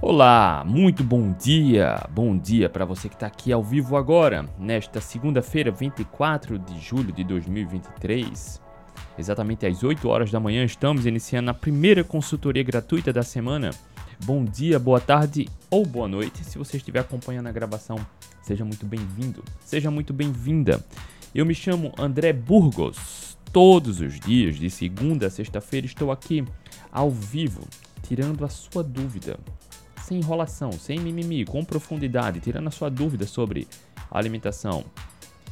Olá, muito bom dia! Bom dia para você que está aqui ao vivo agora, nesta segunda-feira, 24 de julho de 2023. Exatamente às 8 horas da manhã, estamos iniciando a primeira consultoria gratuita da semana. Bom dia, boa tarde ou boa noite. Se você estiver acompanhando a gravação, seja muito bem-vindo, seja muito bem-vinda. Eu me chamo André Burgos. Todos os dias, de segunda a sexta-feira, estou aqui ao vivo, tirando a sua dúvida sem enrolação, sem mimimi, com profundidade, tirando a sua dúvida sobre alimentação,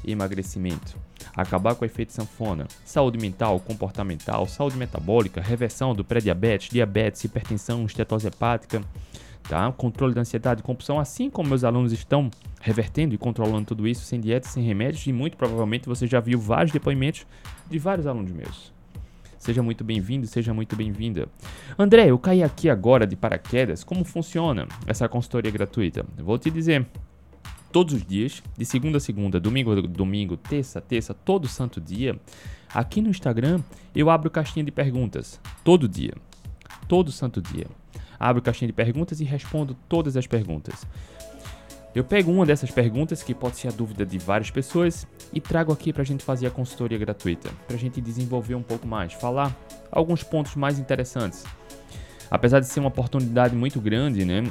emagrecimento, acabar com o efeito sanfona, saúde mental, comportamental, saúde metabólica, reversão do pré-diabetes, diabetes, hipertensão, estetose hepática, tá? controle da ansiedade, compulsão, assim como meus alunos estão revertendo e controlando tudo isso sem dieta, sem remédios, e muito provavelmente você já viu vários depoimentos de vários alunos meus. Seja muito bem-vindo, seja muito bem-vinda. André, eu caí aqui agora de paraquedas. Como funciona essa consultoria gratuita? Vou te dizer. Todos os dias, de segunda a segunda, domingo a domingo, terça a terça, todo santo dia, aqui no Instagram eu abro caixinha de perguntas. Todo dia. Todo santo dia. Abro caixinha de perguntas e respondo todas as perguntas. Eu pego uma dessas perguntas, que pode ser a dúvida de várias pessoas, e trago aqui para a gente fazer a consultoria gratuita, para a gente desenvolver um pouco mais, falar alguns pontos mais interessantes. Apesar de ser uma oportunidade muito grande, né,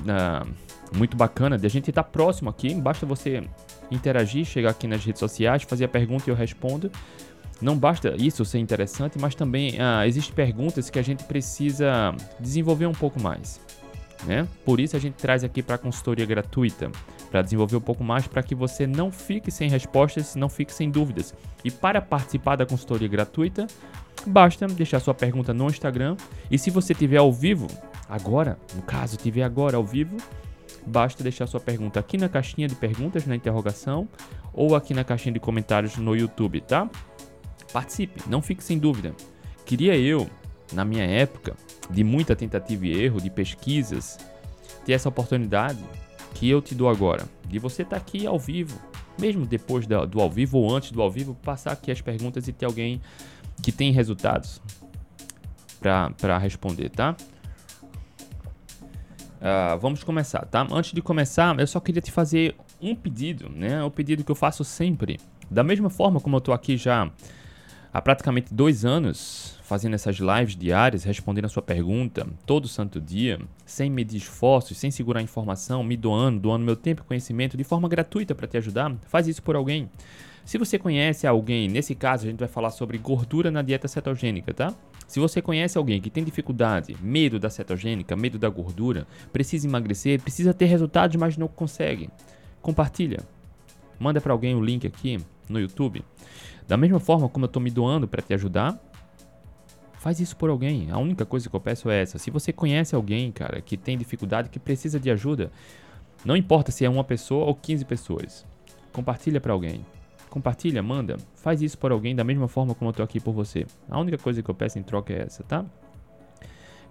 muito bacana, de a gente estar tá próximo aqui, basta você interagir, chegar aqui nas redes sociais, fazer a pergunta e eu respondo. Não basta isso ser interessante, mas também uh, existem perguntas que a gente precisa desenvolver um pouco mais. Né? Por isso a gente traz aqui para a consultoria gratuita para desenvolver um pouco mais para que você não fique sem respostas, não fique sem dúvidas. E para participar da consultoria gratuita, basta deixar sua pergunta no Instagram. E se você tiver ao vivo, agora, no caso, tiver agora ao vivo, basta deixar sua pergunta aqui na caixinha de perguntas, na interrogação, ou aqui na caixinha de comentários no YouTube, tá? Participe, não fique sem dúvida. Queria eu, na minha época, de muita tentativa e erro, de pesquisas, ter essa oportunidade que eu te dou agora, de você estar tá aqui ao vivo, mesmo depois do, ao vivo ou antes do ao vivo, passar aqui as perguntas e ter alguém que tem resultados para responder, tá? Uh, vamos começar, tá? Antes de começar, eu só queria te fazer um pedido, né? O pedido que eu faço sempre. Da mesma forma como eu tô aqui já há praticamente dois anos fazendo essas lives diárias, respondendo a sua pergunta todo santo dia, sem medir esforços, sem segurar informação, me doando, doando meu tempo e conhecimento de forma gratuita para te ajudar, faz isso por alguém. Se você conhece alguém, nesse caso a gente vai falar sobre gordura na dieta cetogênica, tá? Se você conhece alguém que tem dificuldade, medo da cetogênica, medo da gordura, precisa emagrecer, precisa ter resultados, mas não consegue, compartilha. Manda para alguém o link aqui no YouTube. Da mesma forma como eu estou me doando para te ajudar, Faz isso por alguém. A única coisa que eu peço é essa. Se você conhece alguém, cara, que tem dificuldade, que precisa de ajuda, não importa se é uma pessoa ou 15 pessoas. Compartilha para alguém. Compartilha, manda. Faz isso por alguém da mesma forma como eu tô aqui por você. A única coisa que eu peço em troca é essa, tá?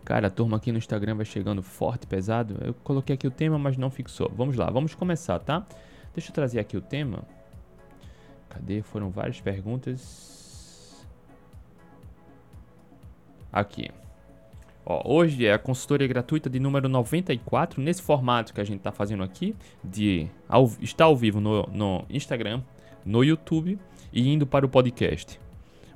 Cara, a turma aqui no Instagram vai chegando forte, pesado. Eu coloquei aqui o tema, mas não fixou. Vamos lá, vamos começar, tá? Deixa eu trazer aqui o tema. Cadê? Foram várias perguntas. Aqui. Ó, hoje é a consultoria gratuita de número 94, nesse formato que a gente está fazendo aqui, de ao, estar ao vivo no, no Instagram, no YouTube e indo para o podcast.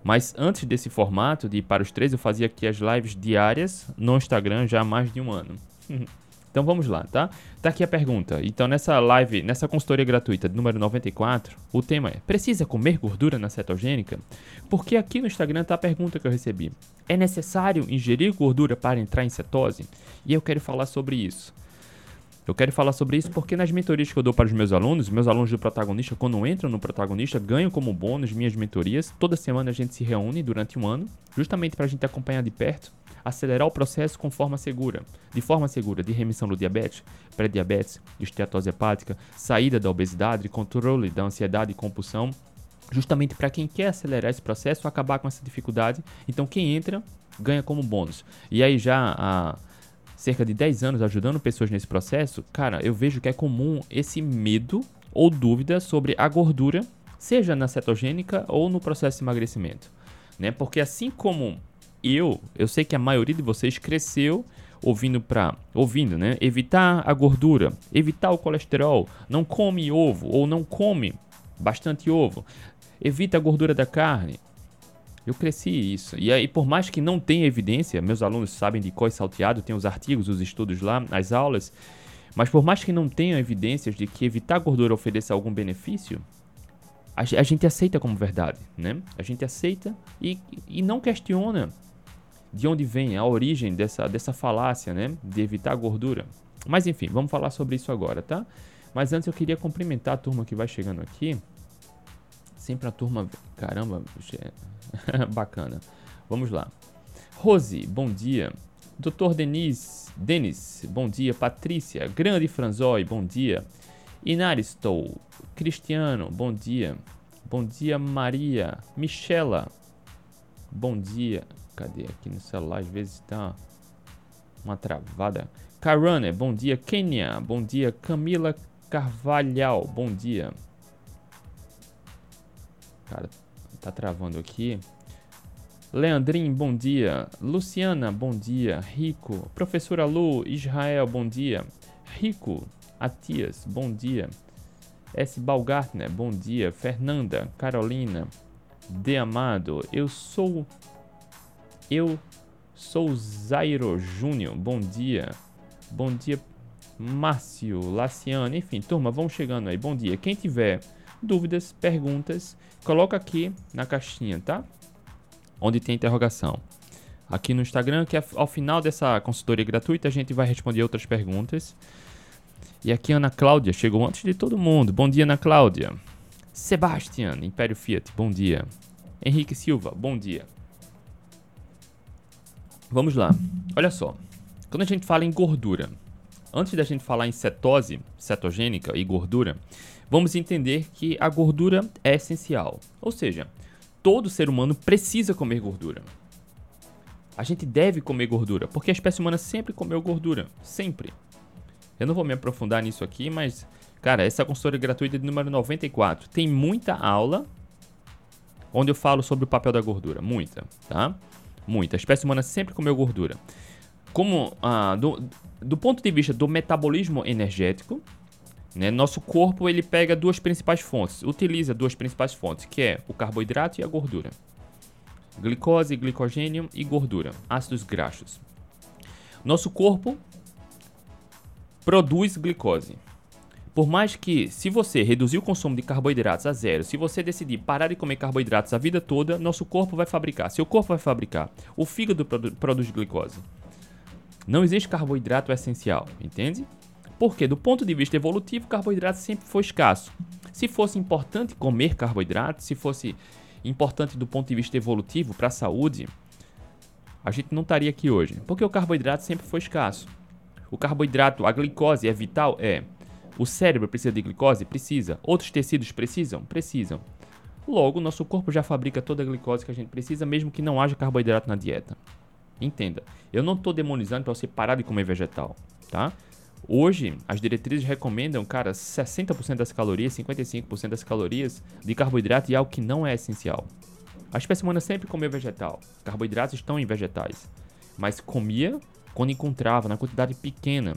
Mas antes desse formato de ir para os três, eu fazia aqui as lives diárias no Instagram já há mais de um ano. Então vamos lá, tá? Tá aqui a pergunta. Então nessa live, nessa consultoria gratuita número 94, o tema é: precisa comer gordura na cetogênica? Porque aqui no Instagram tá a pergunta que eu recebi. É necessário ingerir gordura para entrar em cetose? E eu quero falar sobre isso. Eu quero falar sobre isso porque nas mentorias que eu dou para os meus alunos, meus alunos do protagonista, quando entram no protagonista, ganham como bônus minhas mentorias. Toda semana a gente se reúne durante um ano, justamente para a gente acompanhar de perto acelerar o processo com forma segura, de forma segura, de remissão do diabetes, pré-diabetes, esteatose hepática, saída da obesidade, controle da ansiedade e compulsão, justamente para quem quer acelerar esse processo, acabar com essa dificuldade. Então quem entra ganha como bônus. E aí já há cerca de 10 anos ajudando pessoas nesse processo, cara, eu vejo que é comum esse medo ou dúvida sobre a gordura, seja na cetogênica ou no processo de emagrecimento, né? Porque assim como eu, eu sei que a maioria de vocês cresceu ouvindo para ouvindo, né? Evitar a gordura, evitar o colesterol, não come ovo ou não come bastante ovo, evita a gordura da carne. Eu cresci isso. E aí, por mais que não tenha evidência, meus alunos sabem de qual salteado, tem os artigos, os estudos lá, as aulas, mas por mais que não tenha evidências de que evitar gordura ofereça algum benefício, a gente aceita como verdade, né? A gente aceita e, e não questiona de onde vem a origem dessa, dessa falácia, né? De evitar gordura. Mas enfim, vamos falar sobre isso agora, tá? Mas antes eu queria cumprimentar a turma que vai chegando aqui. Sempre a turma. Caramba, bacana. Vamos lá. Rose, bom dia. Doutor Denis, Denis, bom dia. Patrícia, Grande Franzói, bom dia. Inaristou, Cristiano, bom dia. Bom dia, Maria. Michela, bom dia. Cadê? Aqui no celular, às vezes tá uma travada. Karane, bom dia. Kenya, bom dia. Camila Carvalhal, bom dia. Cara, tá travando aqui. Leandrin, bom dia. Luciana, bom dia. Rico. Professora Lu, Israel, bom dia. Rico, Atias, bom dia. S. Balgartner, bom dia. Fernanda, Carolina, De Amado, eu sou eu sou Zairo Júnior. Bom dia. Bom dia, Márcio, Laciano. Enfim, turma, vamos chegando aí. Bom dia. Quem tiver dúvidas, perguntas, coloca aqui na caixinha, tá? Onde tem interrogação. Aqui no Instagram, que ao final dessa consultoria gratuita a gente vai responder outras perguntas. E aqui Ana Cláudia chegou antes de todo mundo. Bom dia, Ana Cláudia. Sebastian, Império Fiat, bom dia. Henrique Silva, bom dia. Vamos lá. Olha só. Quando a gente fala em gordura, antes da gente falar em cetose cetogênica e gordura, vamos entender que a gordura é essencial. Ou seja, todo ser humano precisa comer gordura. A gente deve comer gordura, porque a espécie humana sempre comeu gordura. Sempre. Eu não vou me aprofundar nisso aqui, mas, cara, essa é consultoria gratuita de número 94. Tem muita aula onde eu falo sobre o papel da gordura. Muita, tá? Muita. A espécie humana sempre comeu gordura. Como ah, do, do ponto de vista do metabolismo energético, né, nosso corpo ele pega duas principais fontes, utiliza duas principais fontes, que é o carboidrato e a gordura. Glicose, glicogênio e gordura, ácidos graxos. Nosso corpo produz glicose. Por mais que, se você reduzir o consumo de carboidratos a zero, se você decidir parar de comer carboidratos a vida toda, nosso corpo vai fabricar. Seu corpo vai fabricar. O fígado produ produz glicose. Não existe carboidrato essencial, entende? Porque, do ponto de vista evolutivo, carboidrato sempre foi escasso. Se fosse importante comer carboidrato, se fosse importante do ponto de vista evolutivo para a saúde, a gente não estaria aqui hoje. Porque o carboidrato sempre foi escasso. O carboidrato, a glicose é vital? É. O cérebro precisa de glicose? Precisa. Outros tecidos precisam? Precisam. Logo, nosso corpo já fabrica toda a glicose que a gente precisa, mesmo que não haja carboidrato na dieta. Entenda, eu não estou demonizando para você parar de comer vegetal, tá? Hoje, as diretrizes recomendam, cara, 60% das calorias, 55% das calorias de carboidrato e algo que não é essencial. A espécie humana sempre comeu vegetal. Carboidratos estão em vegetais. Mas comia quando encontrava, na quantidade pequena.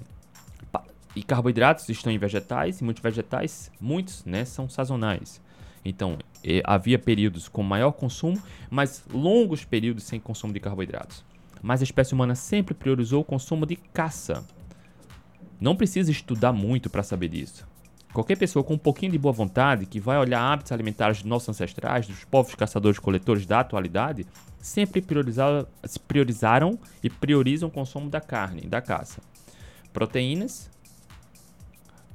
E carboidratos estão em vegetais, e muitos vegetais, muitos, né, são sazonais. Então, havia períodos com maior consumo, mas longos períodos sem consumo de carboidratos. Mas a espécie humana sempre priorizou o consumo de caça. Não precisa estudar muito para saber disso. Qualquer pessoa com um pouquinho de boa vontade que vai olhar hábitos alimentares dos nossos ancestrais, dos povos caçadores-coletores da atualidade, sempre priorizaram e priorizam o consumo da carne, da caça. Proteínas,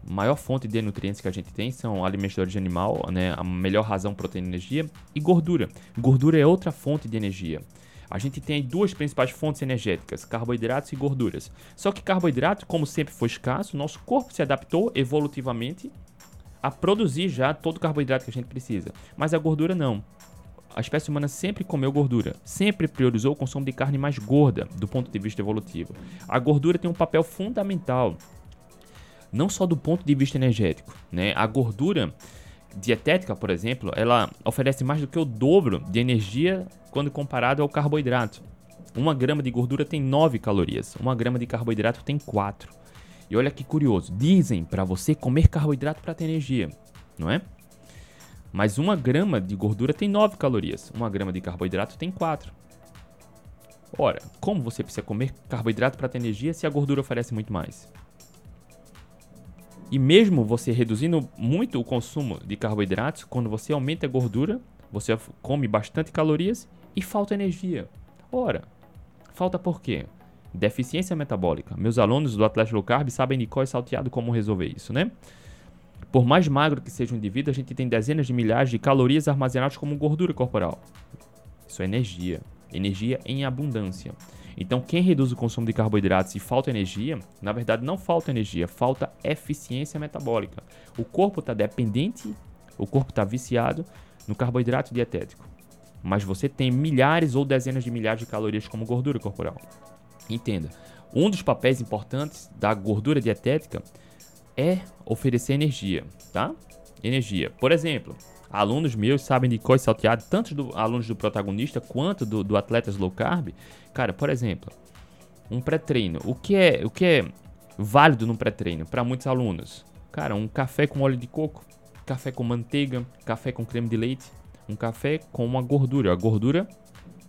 maior fonte de nutrientes que a gente tem são alimentos de origem animal, né? A melhor razão proteína e energia e gordura. Gordura é outra fonte de energia. A gente tem duas principais fontes energéticas, carboidratos e gorduras. Só que carboidrato, como sempre foi escasso, nosso corpo se adaptou evolutivamente a produzir já todo o carboidrato que a gente precisa. Mas a gordura não. A espécie humana sempre comeu gordura, sempre priorizou o consumo de carne mais gorda do ponto de vista evolutivo. A gordura tem um papel fundamental não só do ponto de vista energético, né? A gordura dietética, por exemplo, ela oferece mais do que o dobro de energia quando comparado ao carboidrato. Uma grama de gordura tem 9 calorias, uma grama de carboidrato tem 4. E olha que curioso, dizem para você comer carboidrato para ter energia, não é? Mas uma grama de gordura tem 9 calorias, uma grama de carboidrato tem 4. Ora, como você precisa comer carboidrato para ter energia se a gordura oferece muito mais? E mesmo você reduzindo muito o consumo de carboidratos, quando você aumenta a gordura, você come bastante calorias e falta energia. Ora, falta por quê? Deficiência metabólica. Meus alunos do Atlético Low Carb sabem de qual é salteado como resolver isso, né? Por mais magro que seja o indivíduo, a gente tem dezenas de milhares de calorias armazenadas como gordura corporal. Isso é energia. Energia em abundância. Então, quem reduz o consumo de carboidratos e falta energia, na verdade não falta energia, falta eficiência metabólica. O corpo está dependente, o corpo está viciado no carboidrato dietético. Mas você tem milhares ou dezenas de milhares de calorias como gordura corporal. Entenda, um dos papéis importantes da gordura dietética é oferecer energia, tá? Energia. Por exemplo, alunos meus sabem de cois salteado, tanto do alunos do protagonista quanto do, do atletas low carb. Cara, por exemplo, um pré-treino. O que é, o que é válido no pré-treino para muitos alunos? Cara, um café com óleo de coco, café com manteiga, café com creme de leite, um café com uma gordura. A gordura,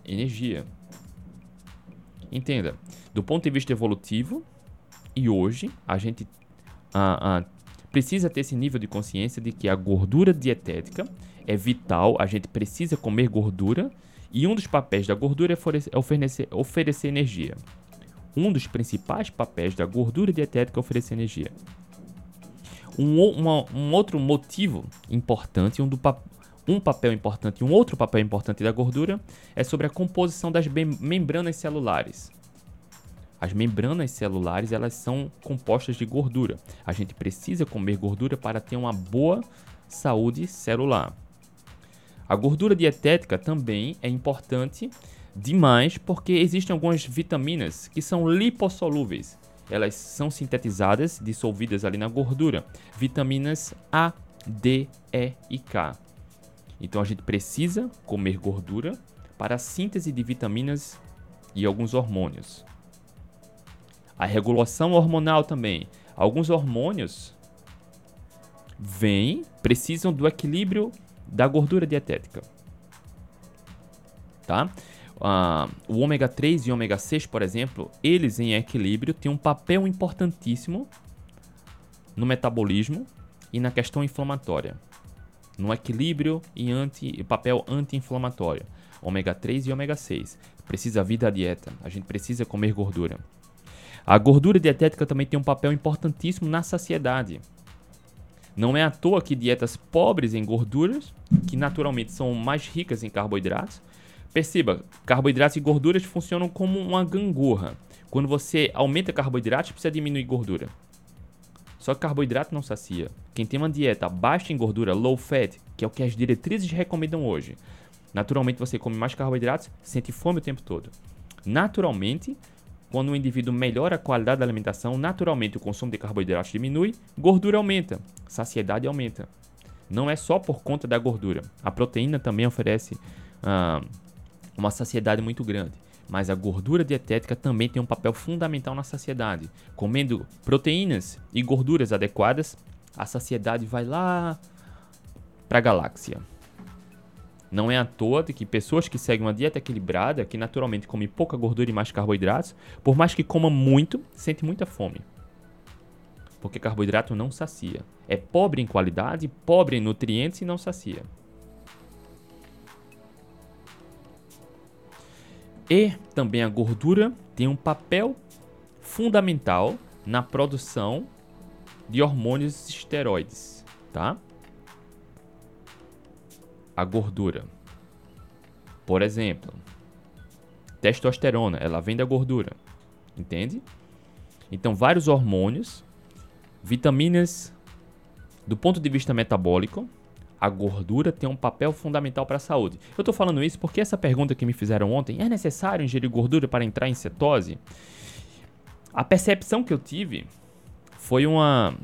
energia. Entenda, do ponto de vista evolutivo, e hoje a gente ah, ah, precisa ter esse nível de consciência de que a gordura dietética é vital, a gente precisa comer gordura e um dos papéis da gordura é oferecer, oferecer energia. Um dos principais papéis da gordura dietética é oferecer energia. Um, uma, um outro motivo importante, um, do, um papel importante, um outro papel importante da gordura é sobre a composição das membranas celulares. As membranas celulares elas são compostas de gordura. A gente precisa comer gordura para ter uma boa saúde celular. A gordura dietética também é importante demais porque existem algumas vitaminas que são lipossolúveis. Elas são sintetizadas, dissolvidas ali na gordura. Vitaminas A, D, E e K. Então a gente precisa comer gordura para a síntese de vitaminas e alguns hormônios. A regulação hormonal também. Alguns hormônios vêm, precisam do equilíbrio da gordura dietética. Tá? Uh, o ômega 3 e ômega 6, por exemplo, eles em equilíbrio têm um papel importantíssimo no metabolismo e na questão inflamatória. No equilíbrio e anti, papel anti-inflamatório. Ômega 3 e ômega 6. Precisa vir da dieta. A gente precisa comer gordura. A gordura dietética também tem um papel importantíssimo na saciedade. Não é à toa que dietas pobres em gorduras, que naturalmente são mais ricas em carboidratos, perceba, carboidratos e gorduras funcionam como uma gangorra. Quando você aumenta carboidratos, precisa diminuir gordura. Só que carboidrato não sacia. Quem tem uma dieta baixa em gordura, low fat, que é o que as diretrizes recomendam hoje, naturalmente você come mais carboidratos, sente fome o tempo todo. Naturalmente, quando o indivíduo melhora a qualidade da alimentação, naturalmente o consumo de carboidratos diminui, gordura aumenta, saciedade aumenta. Não é só por conta da gordura. A proteína também oferece ah, uma saciedade muito grande. Mas a gordura dietética também tem um papel fundamental na saciedade. Comendo proteínas e gorduras adequadas, a saciedade vai lá para a galáxia. Não é à toa de que pessoas que seguem uma dieta equilibrada, que naturalmente comem pouca gordura e mais carboidratos, por mais que comam muito, sentem muita fome. Porque carboidrato não sacia. É pobre em qualidade, pobre em nutrientes e não sacia. E também a gordura tem um papel fundamental na produção de hormônios esteroides, tá? A gordura. Por exemplo, testosterona, ela vem da gordura. Entende? Então, vários hormônios, vitaminas, do ponto de vista metabólico, a gordura tem um papel fundamental para a saúde. Eu estou falando isso porque essa pergunta que me fizeram ontem, é necessário ingerir gordura para entrar em cetose? A percepção que eu tive foi uma,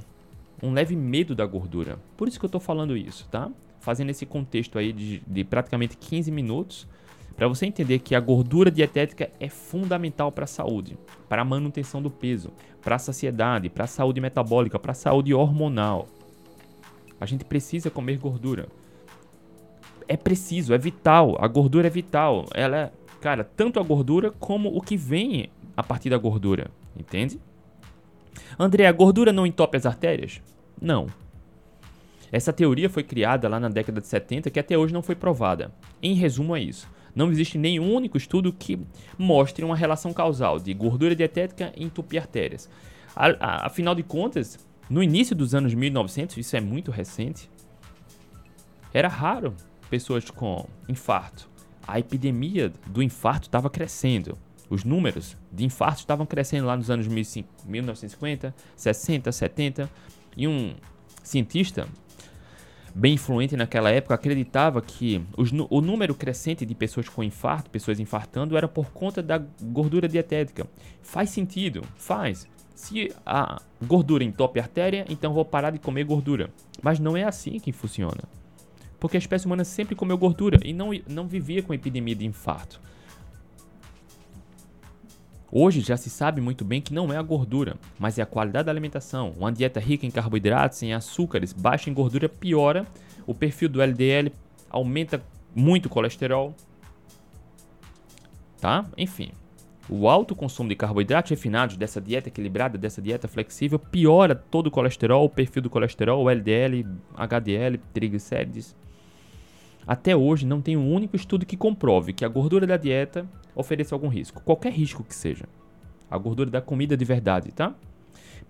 um leve medo da gordura. Por isso que eu estou falando isso, tá? Fazendo esse contexto aí de, de praticamente 15 minutos, para você entender que a gordura dietética é fundamental para a saúde, para a manutenção do peso, para a saciedade, para a saúde metabólica, para a saúde hormonal. A gente precisa comer gordura. É preciso, é vital. A gordura é vital. Ela é, cara, tanto a gordura como o que vem a partir da gordura, entende? André, a gordura não entope as artérias? Não. Essa teoria foi criada lá na década de 70 que até hoje não foi provada. Em resumo é isso. Não existe nenhum único estudo que mostre uma relação causal de gordura dietética e entupir artérias. Afinal de contas, no início dos anos 1900, isso é muito recente, era raro pessoas com infarto. A epidemia do infarto estava crescendo. Os números de infartos estavam crescendo lá nos anos 1950, 60, 70. E um cientista bem influente naquela época, acreditava que os, o número crescente de pessoas com infarto, pessoas infartando, era por conta da gordura dietética. Faz sentido, faz. Se a gordura entope a artéria, então vou parar de comer gordura. Mas não é assim que funciona. Porque a espécie humana sempre comeu gordura e não, não vivia com epidemia de infarto. Hoje já se sabe muito bem que não é a gordura, mas é a qualidade da alimentação. Uma dieta rica em carboidratos, em açúcares, baixa em gordura piora o perfil do LDL, aumenta muito o colesterol. Tá? Enfim, o alto consumo de carboidratos refinados dessa dieta equilibrada, dessa dieta flexível, piora todo o colesterol, o perfil do colesterol, o LDL, HDL, triglicérides. Até hoje não tem um único estudo que comprove que a gordura da dieta ofereça algum risco, qualquer risco que seja. A gordura da comida de verdade, tá?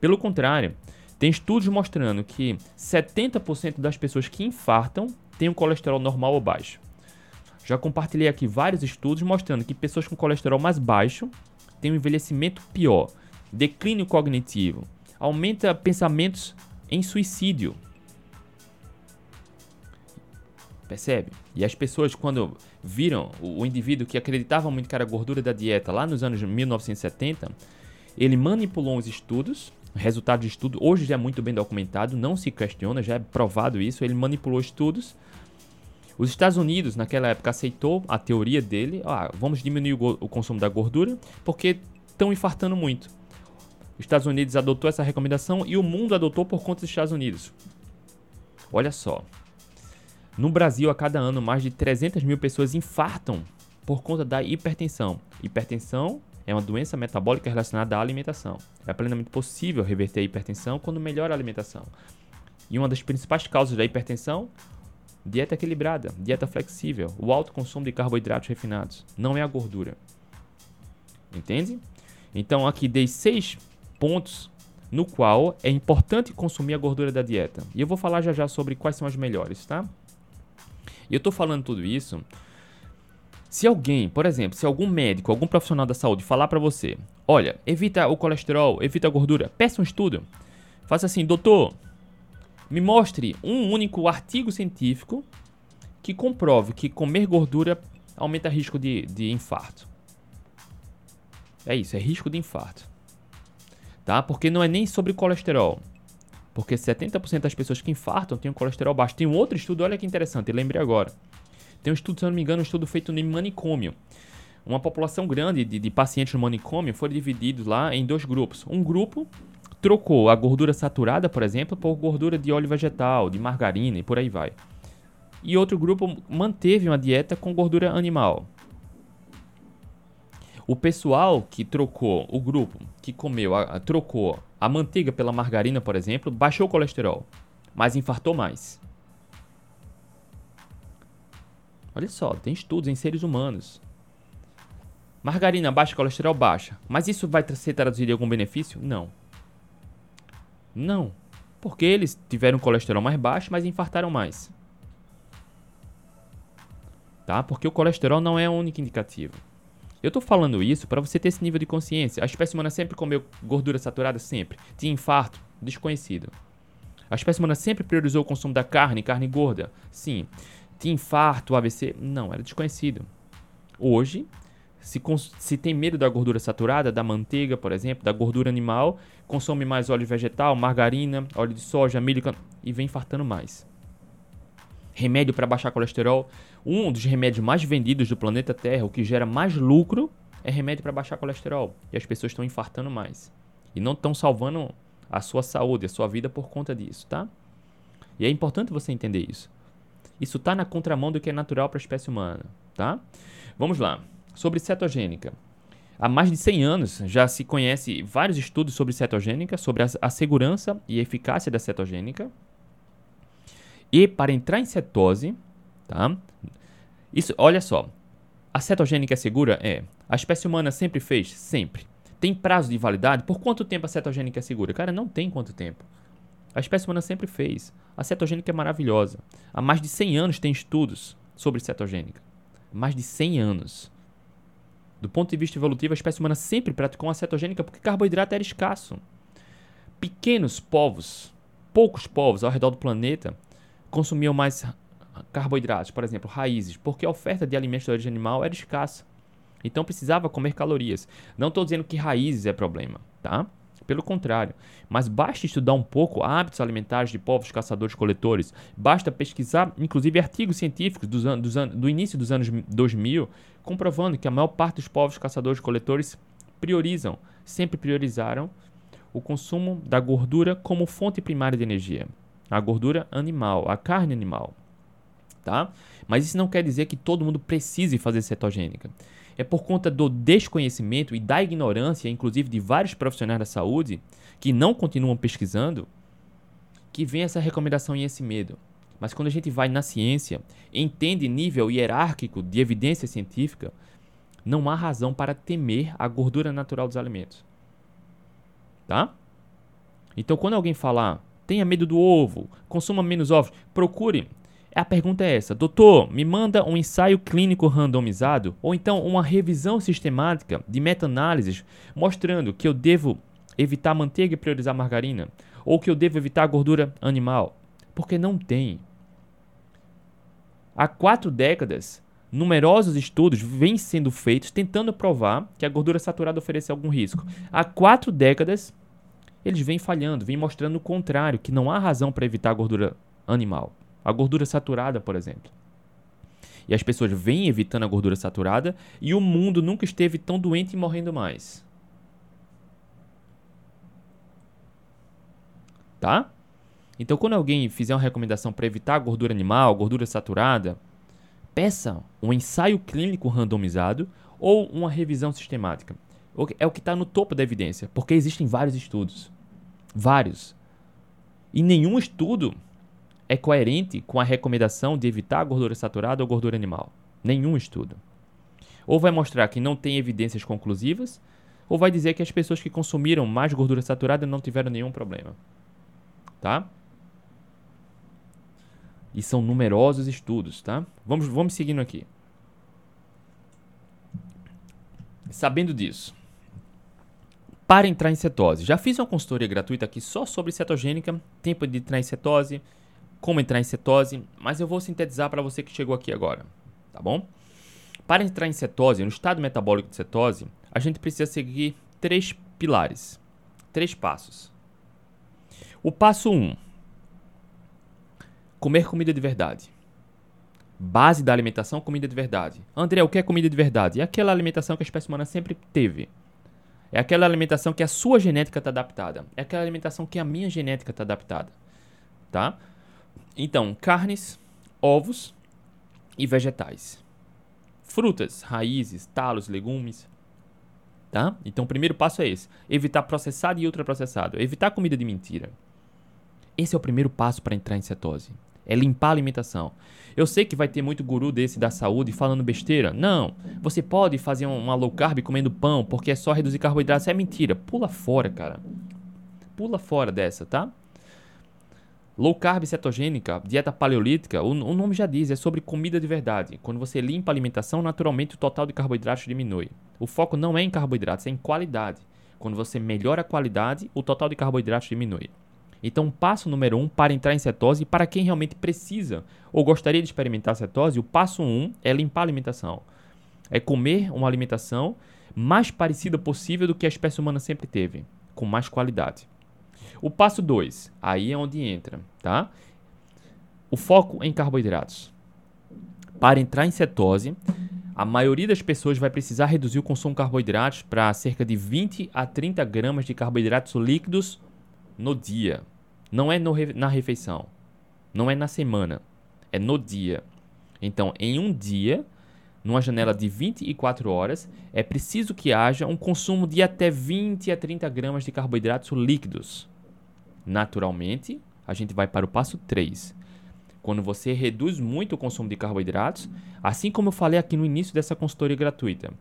Pelo contrário, tem estudos mostrando que 70% das pessoas que infartam têm um colesterol normal ou baixo. Já compartilhei aqui vários estudos mostrando que pessoas com colesterol mais baixo têm um envelhecimento pior, declínio cognitivo, aumenta pensamentos em suicídio, Percebe? E as pessoas, quando viram o, indivíduo que acreditava muito que era gordura da dieta lá nos anos 1970, ele manipulou os estudos, resultado de estudo, hoje já é muito bem documentado, não se questiona, já é provado isso, ele manipulou estudos. Os Estados Unidos, naquela época, aceitou a teoria dele, ah, vamos diminuir o, o consumo da gordura, porque estão infartando muito. Os Estados Unidos adotou essa recomendação e o mundo adotou por conta dos Estados Unidos. Olha só, no Brasil, a cada ano, mais de 300 mil pessoas infartam por conta da hipertensão. Hipertensão é uma doença metabólica relacionada à alimentação. É plenamente possível reverter a hipertensão quando melhora a alimentação. E uma das principais causas da hipertensão, dieta equilibrada, dieta flexível, o alto consumo de carboidratos refinados, não é a gordura. Entende? Então aqui dei seis pontos no qual é importante consumir a gordura da dieta. E eu vou falar já já sobre quais são as melhores, tá? E eu tô falando tudo isso. Se alguém, por exemplo, se algum médico, algum profissional da saúde falar para você, olha, evita o colesterol, evita a gordura, peça um estudo. Faça assim, doutor, me mostre um único artigo científico que comprove que comer gordura aumenta risco de, de infarto. É isso, é risco de infarto. Tá? Porque não é nem sobre colesterol. Porque 70% das pessoas que infartam têm um colesterol baixo. Tem um outro estudo, olha que interessante, lembrei agora. Tem um estudo, se eu não me engano, um estudo feito no manicômio. Uma população grande de, de pacientes no manicômio foram divididos lá em dois grupos. Um grupo trocou a gordura saturada, por exemplo, por gordura de óleo vegetal, de margarina e por aí vai. E outro grupo manteve uma dieta com gordura animal. O pessoal que trocou, o grupo que comeu, a, a, trocou a manteiga pela margarina, por exemplo, baixou o colesterol, mas infartou mais. Olha só, tem estudos em seres humanos. Margarina baixa, colesterol baixa. Mas isso vai ser traduzido em algum benefício? Não. Não. Porque eles tiveram colesterol mais baixo, mas infartaram mais. Tá? Porque o colesterol não é o único indicativo. Eu tô falando isso para você ter esse nível de consciência. A espécie humana sempre comeu gordura saturada? Sempre. Tinha infarto? Desconhecido. A espécie humana sempre priorizou o consumo da carne, carne gorda? Sim. Tinha infarto, AVC? Não, era desconhecido. Hoje, se, se, tem medo da gordura saturada, da manteiga, por exemplo, da gordura animal, consome mais óleo vegetal, margarina, óleo de soja, milho e vem infartando mais. Remédio para baixar colesterol. Um dos remédios mais vendidos do planeta Terra, o que gera mais lucro, é remédio para baixar colesterol. E as pessoas estão infartando mais. E não estão salvando a sua saúde, a sua vida por conta disso, tá? E é importante você entender isso. Isso está na contramão do que é natural para a espécie humana, tá? Vamos lá. Sobre cetogênica. Há mais de 100 anos já se conhece vários estudos sobre cetogênica, sobre a, a segurança e eficácia da cetogênica. E para entrar em cetose, tá? Isso, olha só. A cetogênica é segura? É. A espécie humana sempre fez? Sempre. Tem prazo de validade? Por quanto tempo a cetogênica é segura? Cara, não tem quanto tempo. A espécie humana sempre fez. A cetogênica é maravilhosa. Há mais de 100 anos tem estudos sobre cetogênica. Mais de 100 anos. Do ponto de vista evolutivo, a espécie humana sempre praticou uma cetogênica porque carboidrato era escasso. Pequenos povos, poucos povos ao redor do planeta, consumiam mais carboidratos, por exemplo, raízes, porque a oferta de alimentos de origem animal era escassa. Então precisava comer calorias. Não estou dizendo que raízes é problema, tá? Pelo contrário, mas basta estudar um pouco hábitos alimentares de povos caçadores-coletores, basta pesquisar, inclusive, artigos científicos dos an dos an do início dos anos 2000, comprovando que a maior parte dos povos caçadores-coletores priorizam, sempre priorizaram, o consumo da gordura como fonte primária de energia. A gordura animal, a carne animal. Tá? Mas isso não quer dizer que todo mundo precise fazer cetogênica é por conta do desconhecimento e da ignorância, inclusive de vários profissionais da saúde, que não continuam pesquisando, que vem essa recomendação e esse medo. Mas quando a gente vai na ciência, entende nível hierárquico de evidência científica, não há razão para temer a gordura natural dos alimentos. Tá? Então, quando alguém falar, tenha medo do ovo, consuma menos ovos, procure a pergunta é essa: Doutor, me manda um ensaio clínico randomizado ou então uma revisão sistemática de meta-análises mostrando que eu devo evitar manteiga e priorizar margarina ou que eu devo evitar gordura animal? Porque não tem. Há quatro décadas, numerosos estudos vêm sendo feitos tentando provar que a gordura saturada oferece algum risco. Há quatro décadas, eles vêm falhando, vêm mostrando o contrário, que não há razão para evitar a gordura animal. A gordura saturada, por exemplo. E as pessoas vêm evitando a gordura saturada e o mundo nunca esteve tão doente e morrendo mais. Tá? Então, quando alguém fizer uma recomendação para evitar a gordura animal, gordura saturada, peça um ensaio clínico randomizado ou uma revisão sistemática. É o que está no topo da evidência, porque existem vários estudos. Vários. E nenhum estudo é coerente com a recomendação de evitar gordura saturada ou gordura animal? Nenhum estudo. Ou vai mostrar que não tem evidências conclusivas, ou vai dizer que as pessoas que consumiram mais gordura saturada não tiveram nenhum problema. Tá? E são numerosos estudos, tá? Vamos, vamos seguindo aqui. Sabendo disso, para entrar em cetose, já fiz uma consultoria gratuita aqui só sobre cetogênica, tempo de entrar em cetose, como entrar em cetose, mas eu vou sintetizar para você que chegou aqui agora, tá bom? Para entrar em cetose, no estado metabólico de cetose, a gente precisa seguir três pilares, três passos. O passo 1: um, comer comida de verdade. Base da alimentação, comida de verdade. André, o que é comida de verdade? É aquela alimentação que a espécie humana sempre teve. É aquela alimentação que a sua genética está adaptada. É aquela alimentação que a minha genética está adaptada. Tá? Então, carnes, ovos e vegetais. Frutas, raízes, talos, legumes. Tá? Então, o primeiro passo é esse: evitar processado e ultraprocessado. Evitar comida de mentira. Esse é o primeiro passo para entrar em cetose. É limpar a alimentação. Eu sei que vai ter muito guru desse da saúde falando besteira. Não, você pode fazer uma low carb comendo pão porque é só reduzir carboidratos. É mentira. Pula fora, cara. Pula fora dessa, tá? Low carb cetogênica, dieta paleolítica, o, o, nome já diz, é sobre comida de verdade. Quando você limpa a alimentação, naturalmente o total de carboidratos diminui. O foco não é em carboidratos, é em qualidade. Quando você melhora a qualidade, o total de carboidratos diminui. Então, passo número um para entrar em cetose, para quem realmente precisa ou gostaria de experimentar cetose, o passo um é limpar a alimentação. É comer uma alimentação mais parecida possível do que a espécie humana sempre teve, com mais qualidade. O passo 2, aí é onde entra, tá? O foco em carboidratos. Para entrar em cetose, a maioria das pessoas vai precisar reduzir o consumo de carboidratos para cerca de 20 a 30 gramas de carboidratos líquidos no dia. Não é no, na refeição. Não é na semana. É no dia. Então, em um dia, numa janela de 24 horas, é preciso que haja um consumo de até 20 a 30 gramas de carboidratos líquidos. Naturalmente, a gente vai para o passo 3. Quando você reduz muito o consumo de carboidratos, assim como eu falei aqui no início dessa consultoria gratuita.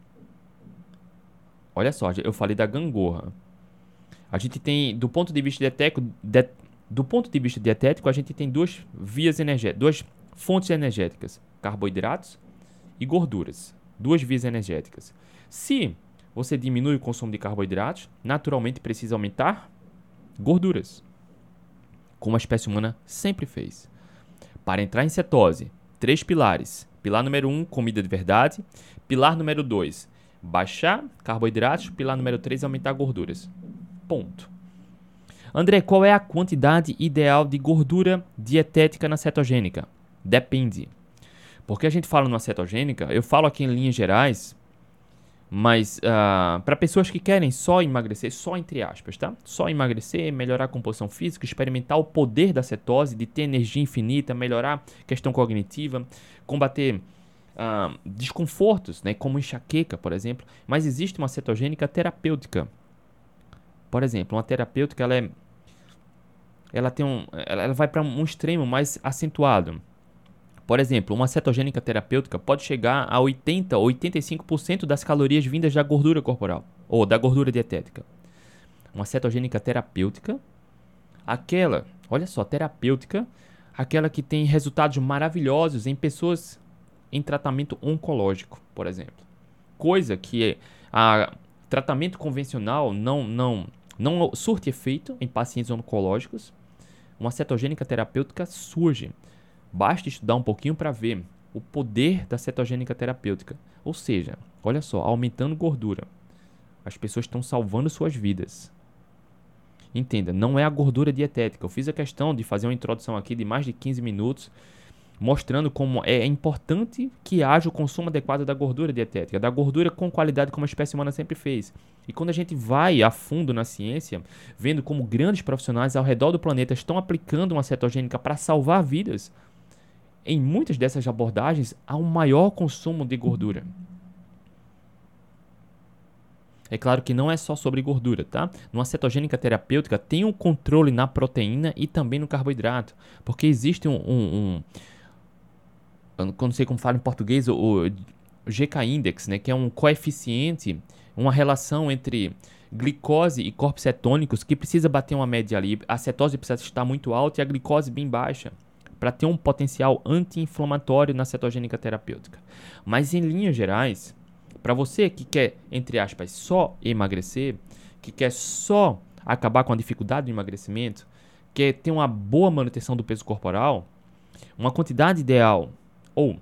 Olha só, eu falei da gangorra. A gente tem, do ponto de vista dietético, de, do ponto de vista dietético, a gente tem duas vias energéticas, duas fontes energéticas: carboidratos e gorduras. Duas vias energéticas. Se você diminui o consumo de carboidratos, naturalmente precisa aumentar gorduras, como a espécie humana sempre fez. Para entrar em cetose, três pilares. Pilar número um, comida de verdade. Pilar número dois, baixar carboidratos. Pilar número três, aumentar gorduras. Ponto. André, qual é a quantidade ideal de gordura dietética na cetogênica? Depende. Porque a gente fala numa cetogênica, eu falo aqui em linhas gerais, mas uh, ah, para pessoas que querem só emagrecer, só entre aspas, tá? Só emagrecer, melhorar a composição física, experimentar o poder da cetose, de ter energia infinita, melhorar questão cognitiva, combater uh, desconfortos, né, como enxaqueca, por exemplo. Mas existe uma cetogênica terapêutica. Por exemplo, uma terapêutica ela é, ela tem um, ela vai para um extremo mais acentuado. Por exemplo, uma cetogênica terapêutica pode chegar a 80 ou 85% das calorias vindas da gordura corporal ou da gordura dietética. Uma cetogênica terapêutica, aquela, olha só, terapêutica, aquela que tem resultados maravilhosos em pessoas em tratamento oncológico, por exemplo. Coisa que a tratamento convencional não não não surte efeito em pacientes oncológicos. Uma cetogênica terapêutica surge Basta estudar um pouquinho para ver o poder da cetogênica terapêutica. Ou seja, olha só, aumentando gordura. As pessoas estão salvando suas vidas. Entenda, não é a gordura dietética. Eu fiz a questão de fazer uma introdução aqui de mais de 15 minutos, mostrando como é importante que haja o consumo adequado da gordura dietética, da gordura com qualidade como a espécie humana sempre fez. E quando a gente vai a fundo na ciência, vendo como grandes profissionais ao redor do planeta estão aplicando uma cetogênica para salvar vidas, em muitas dessas abordagens há um maior consumo de gordura. É claro que não é só sobre gordura, tá? Numa cetogênica terapêutica tem um controle na proteína e também no carboidrato, porque existe um, um, um não sei como fala em português, o, o GK Index, né, que é um coeficiente, uma relação entre glicose e corpos cetônicos que precisa bater uma média ali. A cetose precisa estar muito alta e a glicose bem baixa para ter um potencial anti-inflamatório na cetogênica terapêutica. Mas em linhas gerais, para você que quer, entre aspas, só emagrecer, que quer só acabar com a dificuldade do emagrecimento, quer ter uma boa manutenção do peso corporal, uma quantidade ideal ou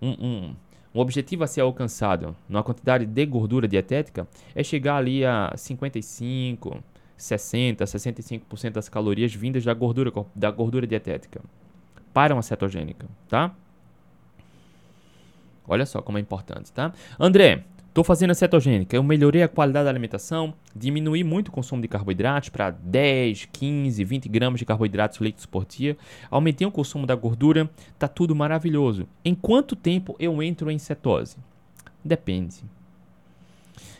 um, um, um objetivo a ser alcançado numa quantidade de gordura dietética é chegar ali a 55, 60, 65% das calorias vindas da gordura, da gordura dietética para uma cetogênica, tá? Olha só como é importante, tá? André, estou fazendo a cetogênica, eu melhorei a qualidade da alimentação, diminui muito o consumo de carboidratos para 10, 15, 20 gramas de carboidratos líquidos por dia, aumentei o consumo da gordura, tá tudo maravilhoso. Em quanto tempo eu entro em cetose? Depende.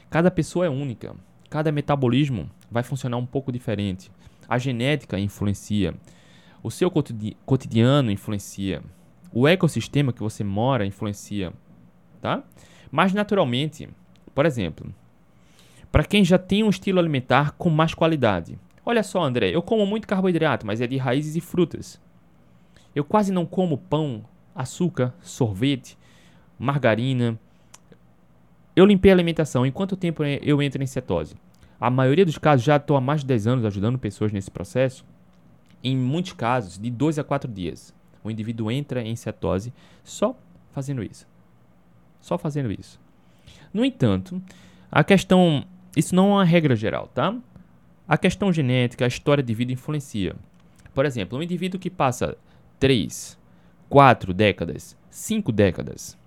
Cada pessoa é única, cada metabolismo vai funcionar um pouco diferente. A genética influencia, o seu cotidiano influencia. O ecossistema que você mora influencia, tá? Mas naturalmente, por exemplo, para quem já tem um estilo alimentar com mais qualidade. Olha só, André, eu como muito carboidrato, mas é de raízes e frutas. Eu quase não como pão, açúcar, sorvete, margarina. Eu limpei a alimentação. Em quanto tempo eu entro em cetose? A maioria dos casos já estou há mais de 10 anos ajudando pessoas nesse processo em muitos casos, de 2 a 4 dias. O indivíduo entra em cetose só fazendo isso. Só fazendo isso. No entanto, a questão. Isso não é uma regra geral, tá? A questão genética, a história de vida influencia. Por exemplo, um indivíduo que passa 3, 4 décadas cinco décadas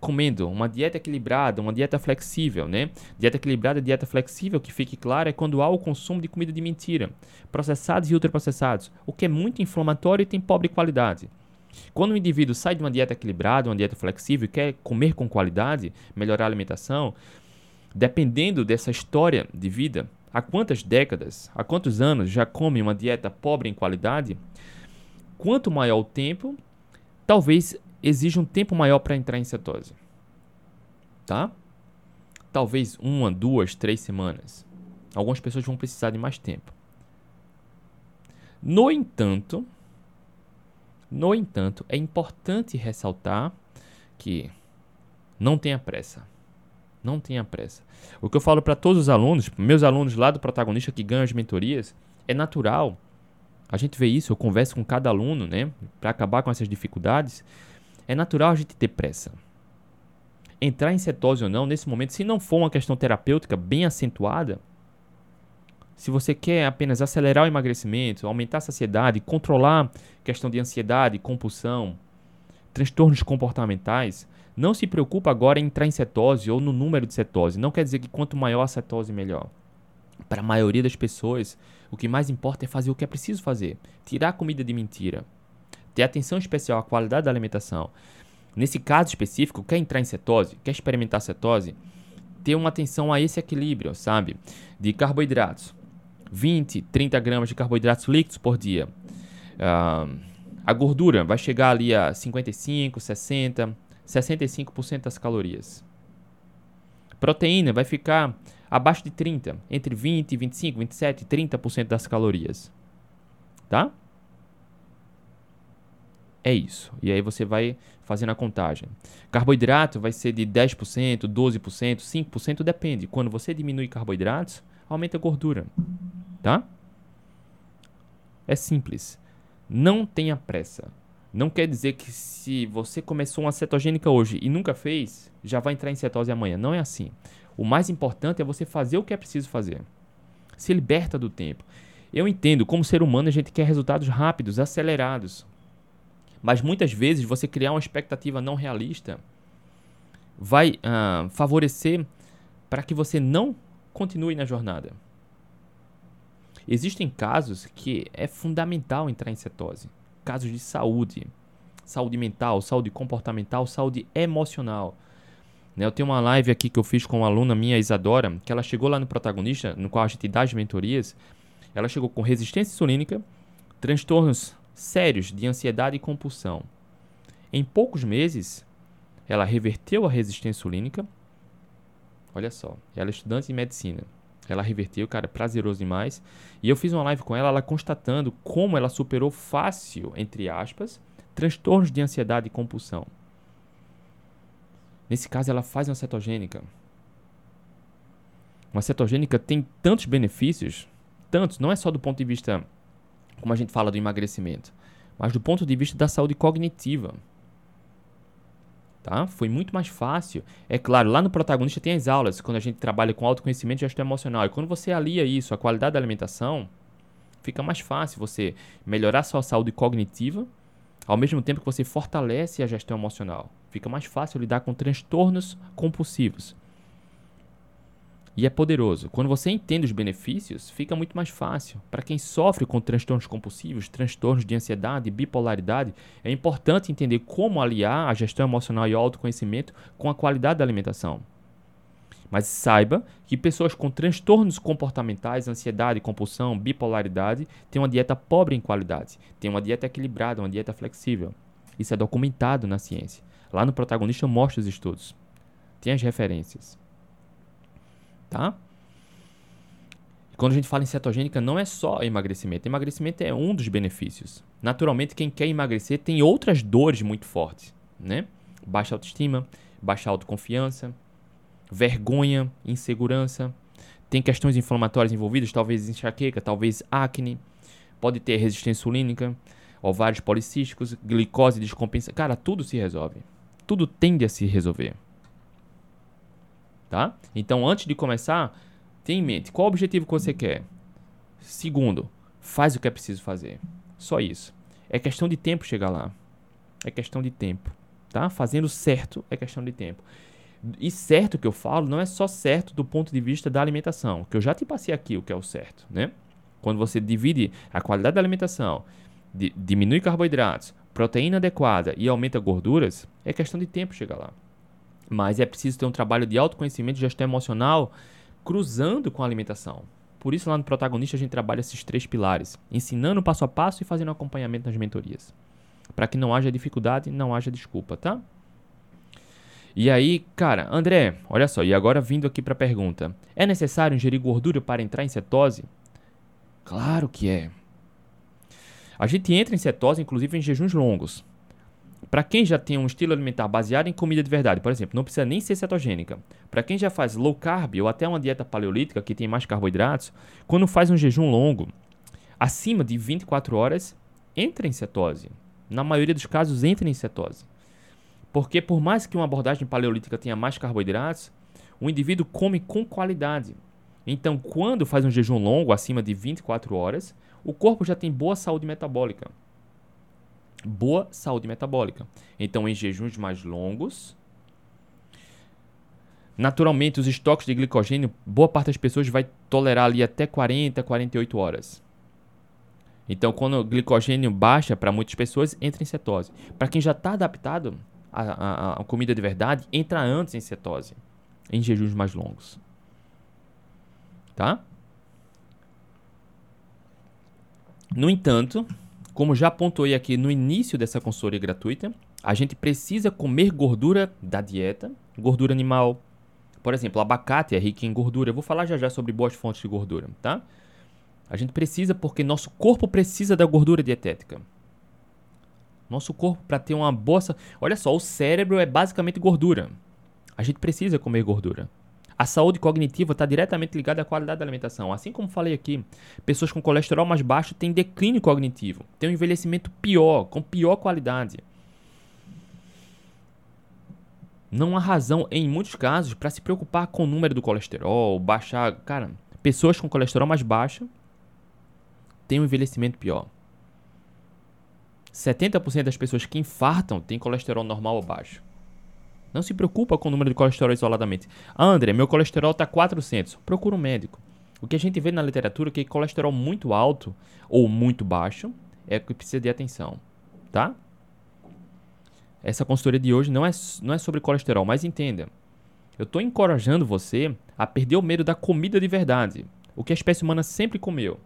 comendo uma dieta equilibrada, uma dieta flexível, né? Dieta equilibrada, dieta flexível, que fique claro, é quando há o consumo de comida de mentira, processados e ultraprocessados, o que é muito inflamatório e tem pobre qualidade. Quando o indivíduo sai de uma dieta equilibrada, uma dieta flexível quer comer com qualidade, melhorar a alimentação, dependendo dessa história de vida, há quantas décadas, há quantos anos já come uma dieta pobre em qualidade, quanto maior o tempo, talvez exige um tempo maior para entrar em cetose. Tá? Talvez uma, duas, três semanas. Algumas pessoas vão precisar de mais tempo. No entanto, no entanto, é importante ressaltar que não tenha pressa. Não tenha pressa. O que eu falo para todos os alunos, meus alunos lá do protagonista que ganham as mentorias, é natural. A gente vê isso, eu converso com cada aluno, né, para acabar com essas dificuldades. É natural a gente ter pressa. Entrar em cetose ou não, nesse momento, se não for uma questão terapêutica bem acentuada, se você quer apenas acelerar o emagrecimento, aumentar a saciedade, controlar questão de ansiedade, compulsão, transtornos comportamentais, não se preocupa agora em entrar em cetose ou no número de cetose. Não quer dizer que quanto maior a cetose, melhor. Para a maioria das pessoas, o que mais importa é fazer o que é preciso fazer. Tirar a comida de mentira ter atenção especial à qualidade da alimentação. Nesse caso específico, quer entrar em cetose, quer experimentar cetose, ter uma atenção a esse equilíbrio, sabe? De carboidratos. 20, 30 gramas de carboidratos líquidos por dia. Uh, a gordura vai chegar ali a 55, 60, 65% das calorias. Proteína vai ficar abaixo de 30, entre 20, 25, 27, 30% das calorias. Tá? É isso. E aí você vai fazendo a contagem. Carboidrato vai ser de 10%, 12%, 5%, depende. Quando você diminui carboidratos, aumenta a gordura. Tá? É simples. Não tenha pressa. Não quer dizer que se você começou uma cetogênica hoje e nunca fez, já vai entrar em cetose amanhã. Não é assim. O mais importante é você fazer o que é preciso fazer. Se liberta do tempo. Eu entendo, como ser humano, a gente quer resultados rápidos, acelerados. Mas muitas vezes você criar uma expectativa não realista vai uh, favorecer para que você não continue na jornada. Existem casos que é fundamental entrar em cetose, casos de saúde, saúde mental, saúde comportamental, saúde emocional. Né, eu tenho uma live aqui que eu fiz com uma aluna minha, Isadora, que ela chegou lá no protagonista, no qual a gente dá as mentorias. Ela chegou com resistência insulínica, transtornos sérios de ansiedade e compulsão. Em poucos meses, ela reverteu a resistência insulínica. Olha só, ela é estudante de medicina. Ela reverteu, cara, prazeroso demais. E eu fiz uma live com ela, ela constatando como ela superou fácil, entre aspas, transtornos de ansiedade e compulsão. Nesse caso, ela faz uma cetogênica. Uma cetogênica tem tantos benefícios, tantos, não é só do ponto de vista como a gente fala do emagrecimento, mas do ponto de vista da saúde cognitiva. Tá? Foi muito mais fácil. É claro, lá no protagonista tem as aulas, quando a gente trabalha com autoconhecimento e gestão emocional. E quando você alia isso, a qualidade da alimentação, fica mais fácil você melhorar sua saúde cognitiva, ao mesmo tempo que você fortalece a gestão emocional. Fica mais fácil lidar com transtornos compulsivos. E é poderoso. Quando você entende os benefícios, fica muito mais fácil. Para quem sofre com transtornos compulsivos, transtornos de ansiedade, bipolaridade, é importante entender como aliar a gestão emocional e o autoconhecimento com a qualidade da alimentação. Mas saiba que pessoas com transtornos comportamentais, ansiedade, compulsão, bipolaridade, têm uma dieta pobre em qualidade, têm uma dieta equilibrada, uma dieta flexível. Isso é documentado na ciência. Lá no protagonista mostra os estudos. Tem as referências tá? Quando a gente fala em cetogênica, não é só emagrecimento. Emagrecimento é um dos benefícios. Naturalmente, quem quer emagrecer tem outras dores muito fortes, né? Baixa autoestima, baixa autoconfiança, vergonha, insegurança. Tem questões inflamatórias envolvidas, talvez enxaqueca, talvez acne. Pode ter resistência insulínica, ovários policísticos, glicose descompensa. Cara, tudo se resolve. Tudo tende a se resolver tá? Então, antes de começar, tenha em mente qual o objetivo que você quer. Segundo, faz o que é preciso fazer. Só isso. É questão de tempo chegar lá. É questão de tempo. tá? Fazendo certo é questão de tempo. E certo que eu falo não é só certo do ponto de vista da alimentação, que eu já te passei aqui o que é o certo, né? Quando você divide a qualidade da alimentação, di diminui carboidratos, proteína adequada e aumenta gorduras, é questão de tempo chegar lá. Mas é preciso ter um trabalho de autoconhecimento e gestão emocional cruzando com a alimentação. Por isso, lá no Protagonista, a gente trabalha esses três pilares: ensinando passo a passo e fazendo acompanhamento nas mentorias. Para que não haja dificuldade, não haja desculpa, tá? E aí, cara, André, olha só, e agora vindo aqui para a pergunta: é necessário ingerir gordura para entrar em cetose? Claro que é. A gente entra em cetose, inclusive, em jejuns longos. Para quem já tem um estilo alimentar baseado em comida de verdade, por exemplo, não precisa nem ser cetogênica. Para quem já faz low carb ou até uma dieta paleolítica que tem mais carboidratos, quando faz um jejum longo, acima de 24 horas, entra em cetose. Na maioria dos casos, entra em cetose. Porque por mais que uma abordagem paleolítica tenha mais carboidratos, o indivíduo come com qualidade. Então, quando faz um jejum longo, acima de 24 horas, o corpo já tem boa saúde metabólica boa saúde metabólica. Então, em jejuns mais longos, naturalmente os estoques de glicogênio, boa parte das pessoas vai tolerar ali até 40, 48 horas. Então, quando o glicogênio baixa para muitas pessoas, entra em cetose. Para quem já está adaptado à, à, à comida de verdade, entra antes em cetose, em jejuns mais longos. Tá? No entanto, como já pontuei aqui no início dessa consultoria gratuita, a gente precisa comer gordura da dieta, gordura animal. Por exemplo, abacate é rico em gordura. Eu vou falar já já sobre boas fontes de gordura, tá? A gente precisa porque nosso corpo precisa da gordura dietética. Nosso corpo para ter uma boa, olha só, o cérebro é basicamente gordura. A gente precisa comer gordura. A saúde cognitiva está diretamente ligada à qualidade da alimentação. Assim como falei aqui, pessoas com colesterol mais baixo têm declínio cognitivo, têm um envelhecimento pior, com pior qualidade. Não há razão, em muitos casos, para se preocupar com o número do colesterol, baixar. Cara, pessoas com colesterol mais baixo têm um envelhecimento pior. 70% das pessoas que infartam têm colesterol normal ou baixo. Não se preocupa com o número de colesterol isoladamente. André, meu colesterol está 400. Procura um médico. O que a gente vê na literatura é que colesterol muito alto ou muito baixo é que precisa de atenção, tá? Essa consultoria de hoje não é, não é sobre colesterol, mas entenda. Eu estou encorajando você a perder o medo da comida de verdade. O que a espécie humana sempre comeu: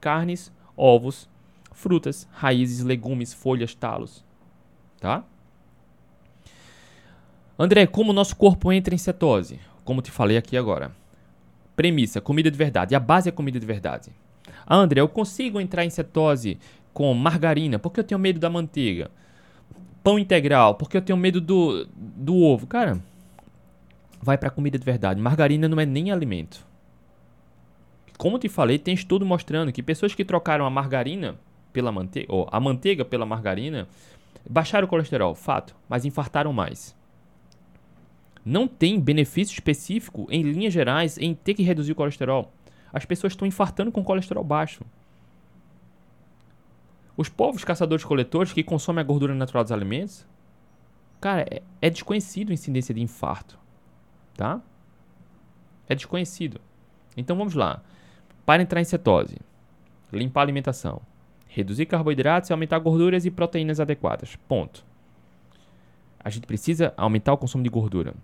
carnes, ovos, frutas, raízes, legumes, folhas, talos. Tá? André, como o nosso corpo entra em cetose? Como te falei aqui agora. Premissa: comida de verdade. A base é comida de verdade. Ah, André, eu consigo entrar em cetose com margarina porque eu tenho medo da manteiga. Pão integral porque eu tenho medo do, do ovo. Cara, vai para comida de verdade. Margarina não é nem alimento. Como te falei, tem estudo mostrando que pessoas que trocaram a margarina pela manteiga, ou a manteiga pela margarina, baixaram o colesterol, fato, mas infartaram mais não tem benefício específico, em linhas gerais, em ter que reduzir o colesterol. As pessoas estão infartando com colesterol baixo. Os povos caçadores-coletores que consomem a gordura natural dos alimentos, cara, é, é desconhecido a incidência de infarto, tá? É desconhecido. Então vamos lá. Para entrar em cetose, limpar a alimentação, reduzir carboidratos e aumentar gorduras e proteínas adequadas. Ponto. A gente precisa aumentar o consumo de gordura.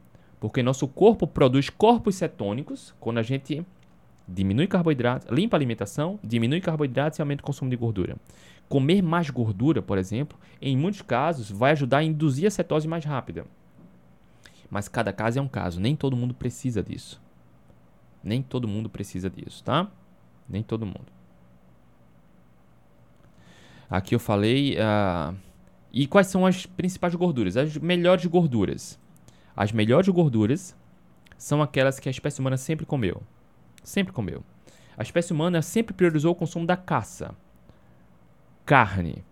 Porque nosso corpo produz corpos cetônicos quando a gente diminui carboidratos, limpa a alimentação, diminui carboidratos e aumenta o consumo de gordura. Comer mais gordura, por exemplo, em muitos casos vai ajudar a induzir a cetose mais rápida. Mas cada caso é um caso, nem todo mundo precisa disso. Nem todo mundo precisa disso, tá? Nem todo mundo. Aqui eu falei. Uh, e quais são as principais gorduras? As melhores gorduras. As melhores gorduras são aquelas que a espécie humana sempre comeu. Sempre comeu. A espécie humana sempre priorizou o consumo da caça. Carne.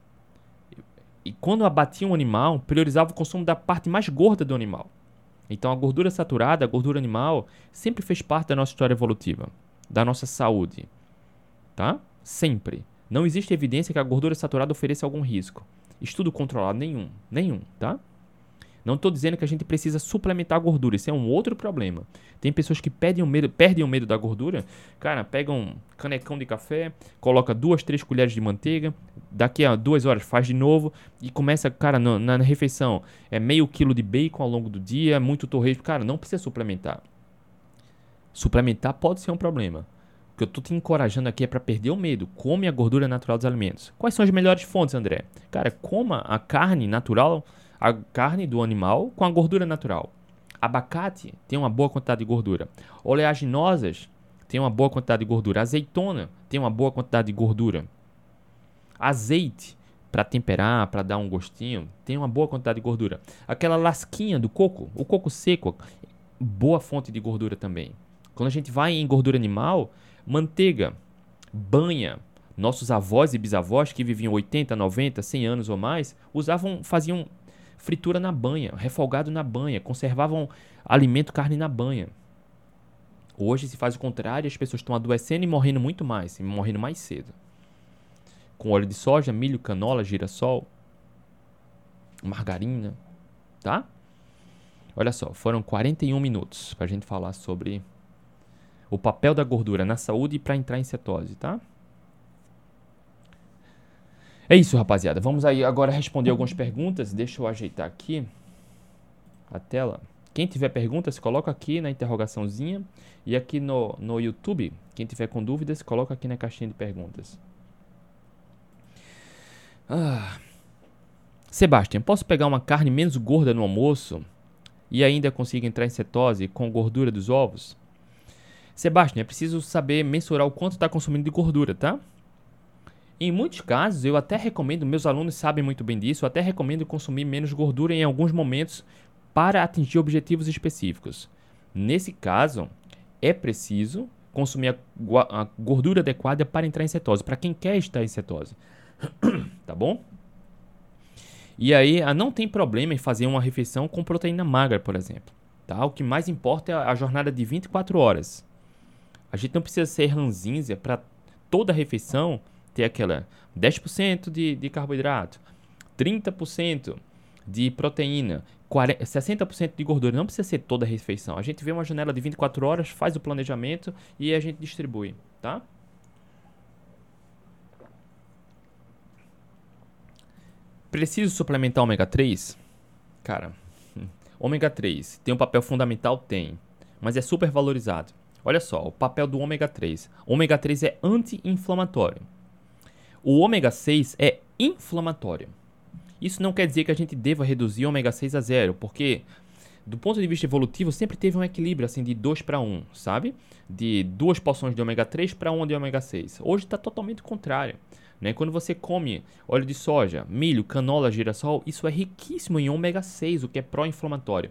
E quando abatia um animal, priorizava o consumo da parte mais gorda do animal. Então a gordura saturada, a gordura animal, sempre fez parte da nossa história evolutiva, da nossa saúde. Tá? Sempre. Não existe evidência que a gordura saturada ofereça algum risco. Estudo controlado nenhum, nenhum, tá? Não estou dizendo que a gente precisa suplementar a gordura, isso é um outro problema. Tem pessoas que perdem o medo, perdem o medo da gordura. Cara, pega um canecão de café, coloca duas, três colheres de manteiga, daqui a duas horas faz de novo e começa, cara, na, na refeição, é meio quilo de bacon ao longo do dia, muito torresmo. Cara, não precisa suplementar. Suplementar pode ser um problema. O que eu estou te encorajando aqui é para perder o medo. Come a gordura natural dos alimentos. Quais são as melhores fontes, André? Cara, coma a carne natural a carne do animal com a gordura natural. Abacate tem uma boa quantidade de gordura. Oleaginosas tem uma boa quantidade de gordura. Azeitona tem uma boa quantidade de gordura. Azeite para temperar, para dar um gostinho, tem uma boa quantidade de gordura. Aquela lasquinha do coco, o coco seco, boa fonte de gordura também. Quando a gente vai em gordura animal, manteiga, banha, nossos avós e bisavós que viviam 80, 90, 100 anos ou mais, usavam, faziam fritura na banha, refogado na banha, conservavam alimento, carne na banha. Hoje se faz o contrário, as pessoas estão adoecendo e morrendo muito mais, e morrendo mais cedo. Com óleo de soja, milho, canola, girassol, margarina, tá? Olha só, foram 41 minutos para a gente falar sobre o papel da gordura na saúde e para entrar em cetose, tá? É isso, rapaziada. Vamos aí agora responder algumas perguntas. Deixa eu ajeitar aqui a tela. Quem tiver perguntas, coloca aqui na interrogaçãozinha. E aqui no, no YouTube, quem tiver com dúvidas, coloca aqui na caixinha de perguntas. Ah. Sebastião, posso pegar uma carne menos gorda no almoço e ainda consigo entrar em cetose com gordura dos ovos? Sebastião, é preciso saber mensurar o quanto está consumindo de gordura, tá? Em muitos casos, eu até recomendo, meus alunos sabem muito bem disso, eu até recomendo consumir menos gordura em alguns momentos para atingir objetivos específicos. Nesse caso, é preciso consumir a, a gordura adequada para entrar em cetose, para quem quer estar em cetose. tá bom? E aí, ah, não tem problema em fazer uma refeição com proteína magra, por exemplo. Tá? O que mais importa é a jornada de 24 horas. A gente não precisa ser ranzinza para toda refeição ter aquela 10% de, de carboidrato, 30% de proteína, 40, 60% de gordura. Não precisa ser toda a refeição. A gente vê uma janela de 24 horas, faz o planejamento e a gente distribui, tá? Preciso suplementar ômega 3? Cara, ômega 3 tem um papel fundamental? Tem, mas é super valorizado. Olha só, o papel do ômega 3. ômega 3 é anti-inflamatório. O ômega 6 é inflamatório. Isso não quer dizer que a gente deva reduzir o ômega 6 a zero, porque do ponto de vista evolutivo sempre teve um equilíbrio assim de 2 para 1, sabe? De duas porções de ômega 3 para 1 de ômega 6. Hoje está totalmente contrário. Né? Quando você come óleo de soja, milho, canola, girassol, isso é riquíssimo em ômega 6, o que é pró-inflamatório.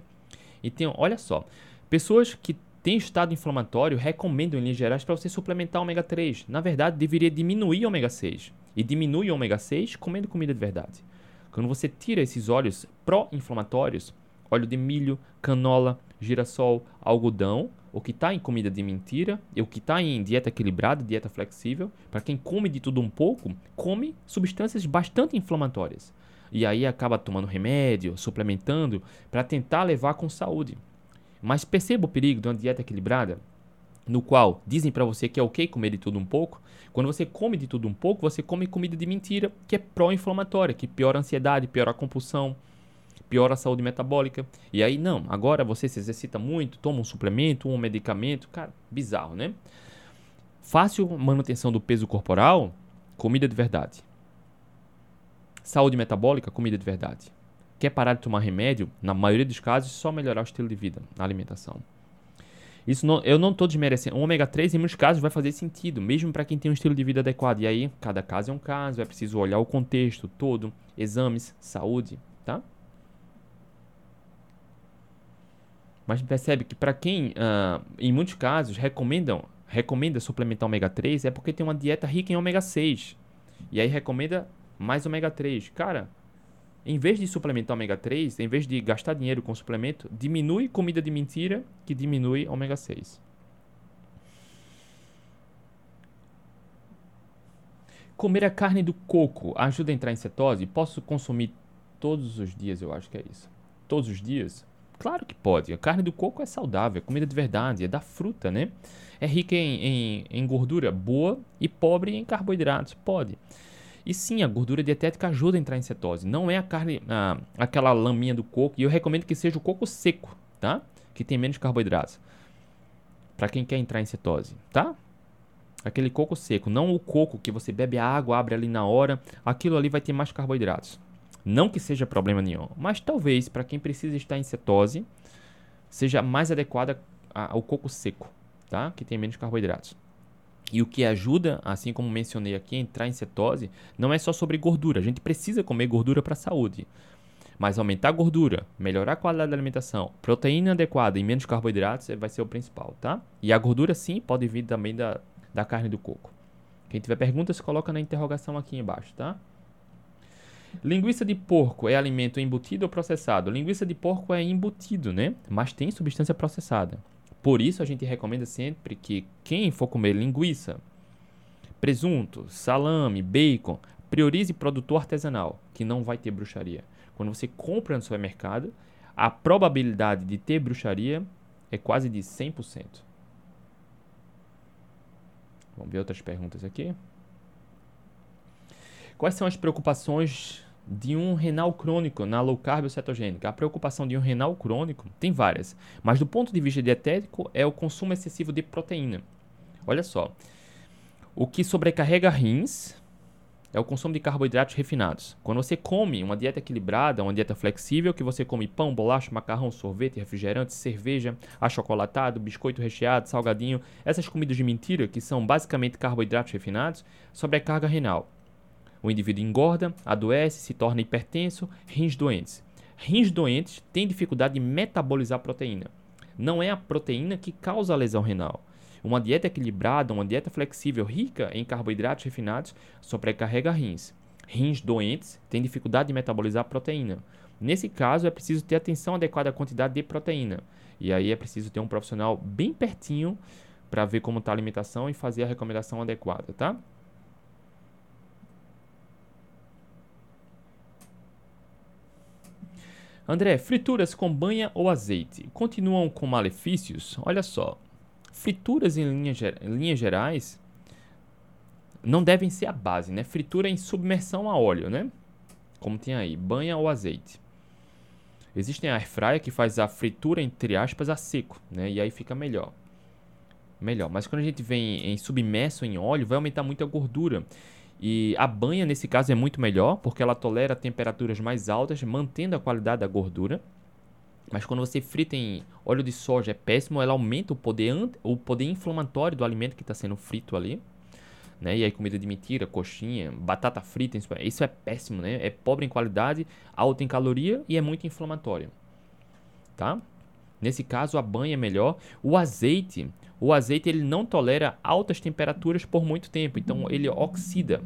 Então, olha só, pessoas que tem estado inflamatório, recomendo em linhas gerais para você suplementar ômega 3. Na verdade, deveria diminuir ômega 6. E diminui ômega 6 comendo comida de verdade. Quando você tira esses óleos pró-inflamatórios, óleo de milho, canola, girassol, algodão, o que está em comida de mentira e o que está em dieta equilibrada, dieta flexível, para quem come de tudo um pouco, come substâncias bastante inflamatórias. E aí acaba tomando remédio, suplementando, para tentar levar com saúde. Mas perceba o perigo de uma dieta equilibrada, no qual dizem para você que é ok comer de tudo um pouco. Quando você come de tudo um pouco, você come comida de mentira, que é pró-inflamatória, que piora a ansiedade, piora a compulsão, piora a saúde metabólica. E aí, não, agora você se exercita muito, toma um suplemento, um medicamento, cara, bizarro, né? Fácil manutenção do peso corporal, comida de verdade. Saúde metabólica, comida de verdade. Quer parar de tomar remédio? Na maioria dos casos, só melhorar o estilo de vida, a alimentação. Isso não, eu não estou desmerecendo. O ômega 3, em muitos casos, vai fazer sentido, mesmo para quem tem um estilo de vida adequado. E aí, cada caso é um caso, é preciso olhar o contexto todo, exames, saúde, tá? Mas percebe que para quem, uh, em muitos casos, recomendam, recomenda suplementar ômega 3 é porque tem uma dieta rica em ômega 6. E aí recomenda mais ômega 3. Cara, em vez de suplementar ômega 3, em vez de gastar dinheiro com suplemento, diminui comida de mentira que diminui ômega 6. Comer a carne do coco ajuda a entrar em cetose? Posso consumir todos os dias, eu acho que é isso. todos os dias? Claro que pode. A carne do coco é saudável, é comida de verdade, é da fruta, né? É rica em, em, em gordura boa e pobre em carboidratos. Pode. E sim, a gordura dietética ajuda a entrar em cetose. Não é a carne, a, aquela laminha do coco. E eu recomendo que seja o coco seco, tá? Que tem menos carboidratos. Para quem quer entrar em cetose, tá? Aquele coco seco, não o coco que você bebe a água, abre ali na hora. Aquilo ali vai ter mais carboidratos. Não que seja problema nenhum, mas talvez para quem precisa estar em cetose seja mais adequada ao coco seco, tá? Que tem menos carboidratos. E o que ajuda, assim como mencionei aqui, a entrar em cetose, não é só sobre gordura. A gente precisa comer gordura para a saúde. Mas aumentar a gordura, melhorar a qualidade da alimentação, proteína adequada e menos carboidratos vai ser o principal, tá? E a gordura sim pode vir também da, da carne do coco. Quem tiver perguntas, coloca na interrogação aqui embaixo, tá? Linguiça de porco é alimento embutido ou processado? Linguiça de porco é embutido, né? Mas tem substância processada. Por isso a gente recomenda sempre que quem for comer linguiça, presunto, salame, bacon, priorize produtor artesanal, que não vai ter bruxaria. Quando você compra no supermercado, a probabilidade de ter bruxaria é quase de 100%. Vamos ver outras perguntas aqui. Quais são as preocupações de um renal crônico na low carb ou cetogênica? A preocupação de um renal crônico tem várias, mas do ponto de vista dietético é o consumo excessivo de proteína. Olha só, o que sobrecarrega rins é o consumo de carboidratos refinados. Quando você come uma dieta equilibrada, uma dieta flexível, que você come pão, bolacha, macarrão, sorvete, refrigerante, cerveja, achocolatado, biscoito recheado, salgadinho, essas comidas de mentira, que são basicamente carboidratos refinados, sobrecarga renal. O indivíduo engorda, adoece, se torna hipertenso, rins doentes. Rins doentes têm dificuldade de metabolizar proteína. Não é a proteína que causa a lesão renal. Uma dieta equilibrada, uma dieta flexível, rica em carboidratos refinados, sobrecarrega rins. Rins doentes têm dificuldade de metabolizar proteína. Nesse caso, é preciso ter atenção adequada à quantidade de proteína. E aí é preciso ter um profissional bem pertinho para ver como está a alimentação e fazer a recomendação adequada, tá? André, frituras com banha ou azeite continuam com malefícios? Olha só, frituras em linhas, linhas gerais não devem ser a base, né? Fritura em submersão a óleo, né? Como tem aí, banha ou azeite. Existem a airfryer que faz a fritura entre aspas a seco, né? E aí fica melhor. Melhor, mas quando a gente vem em submerso em óleo, vai aumentar muito a gordura. E a banha, nesse caso, é muito melhor, porque ela tolera temperaturas mais altas, mantendo a qualidade da gordura. Mas quando você frita em óleo de soja é péssimo, ela aumenta o poder, o poder inflamatório do alimento que está sendo frito ali. Né? E aí comida de mentira, coxinha, batata frita, isso é péssimo, né? É pobre em qualidade, alto em caloria e é muito inflamatório. Tá? Nesse caso a banha é melhor. O azeite, o azeite ele não tolera altas temperaturas por muito tempo, então ele oxida.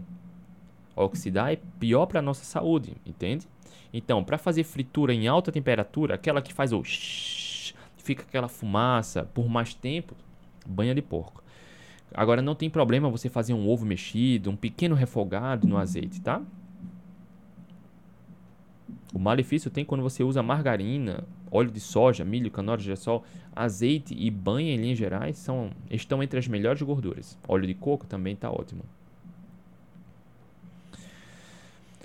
Oxidar é pior para a nossa saúde, entende? Então, para fazer fritura em alta temperatura, aquela que faz o shhh, fica aquela fumaça por mais tempo, banha de porco. Agora não tem problema você fazer um ovo mexido, um pequeno refogado no azeite, tá? O malefício tem quando você usa margarina, óleo de soja, milho, canola, girassol, azeite e banha em linhas gerais são, estão entre as melhores gorduras. Óleo de coco também está ótimo.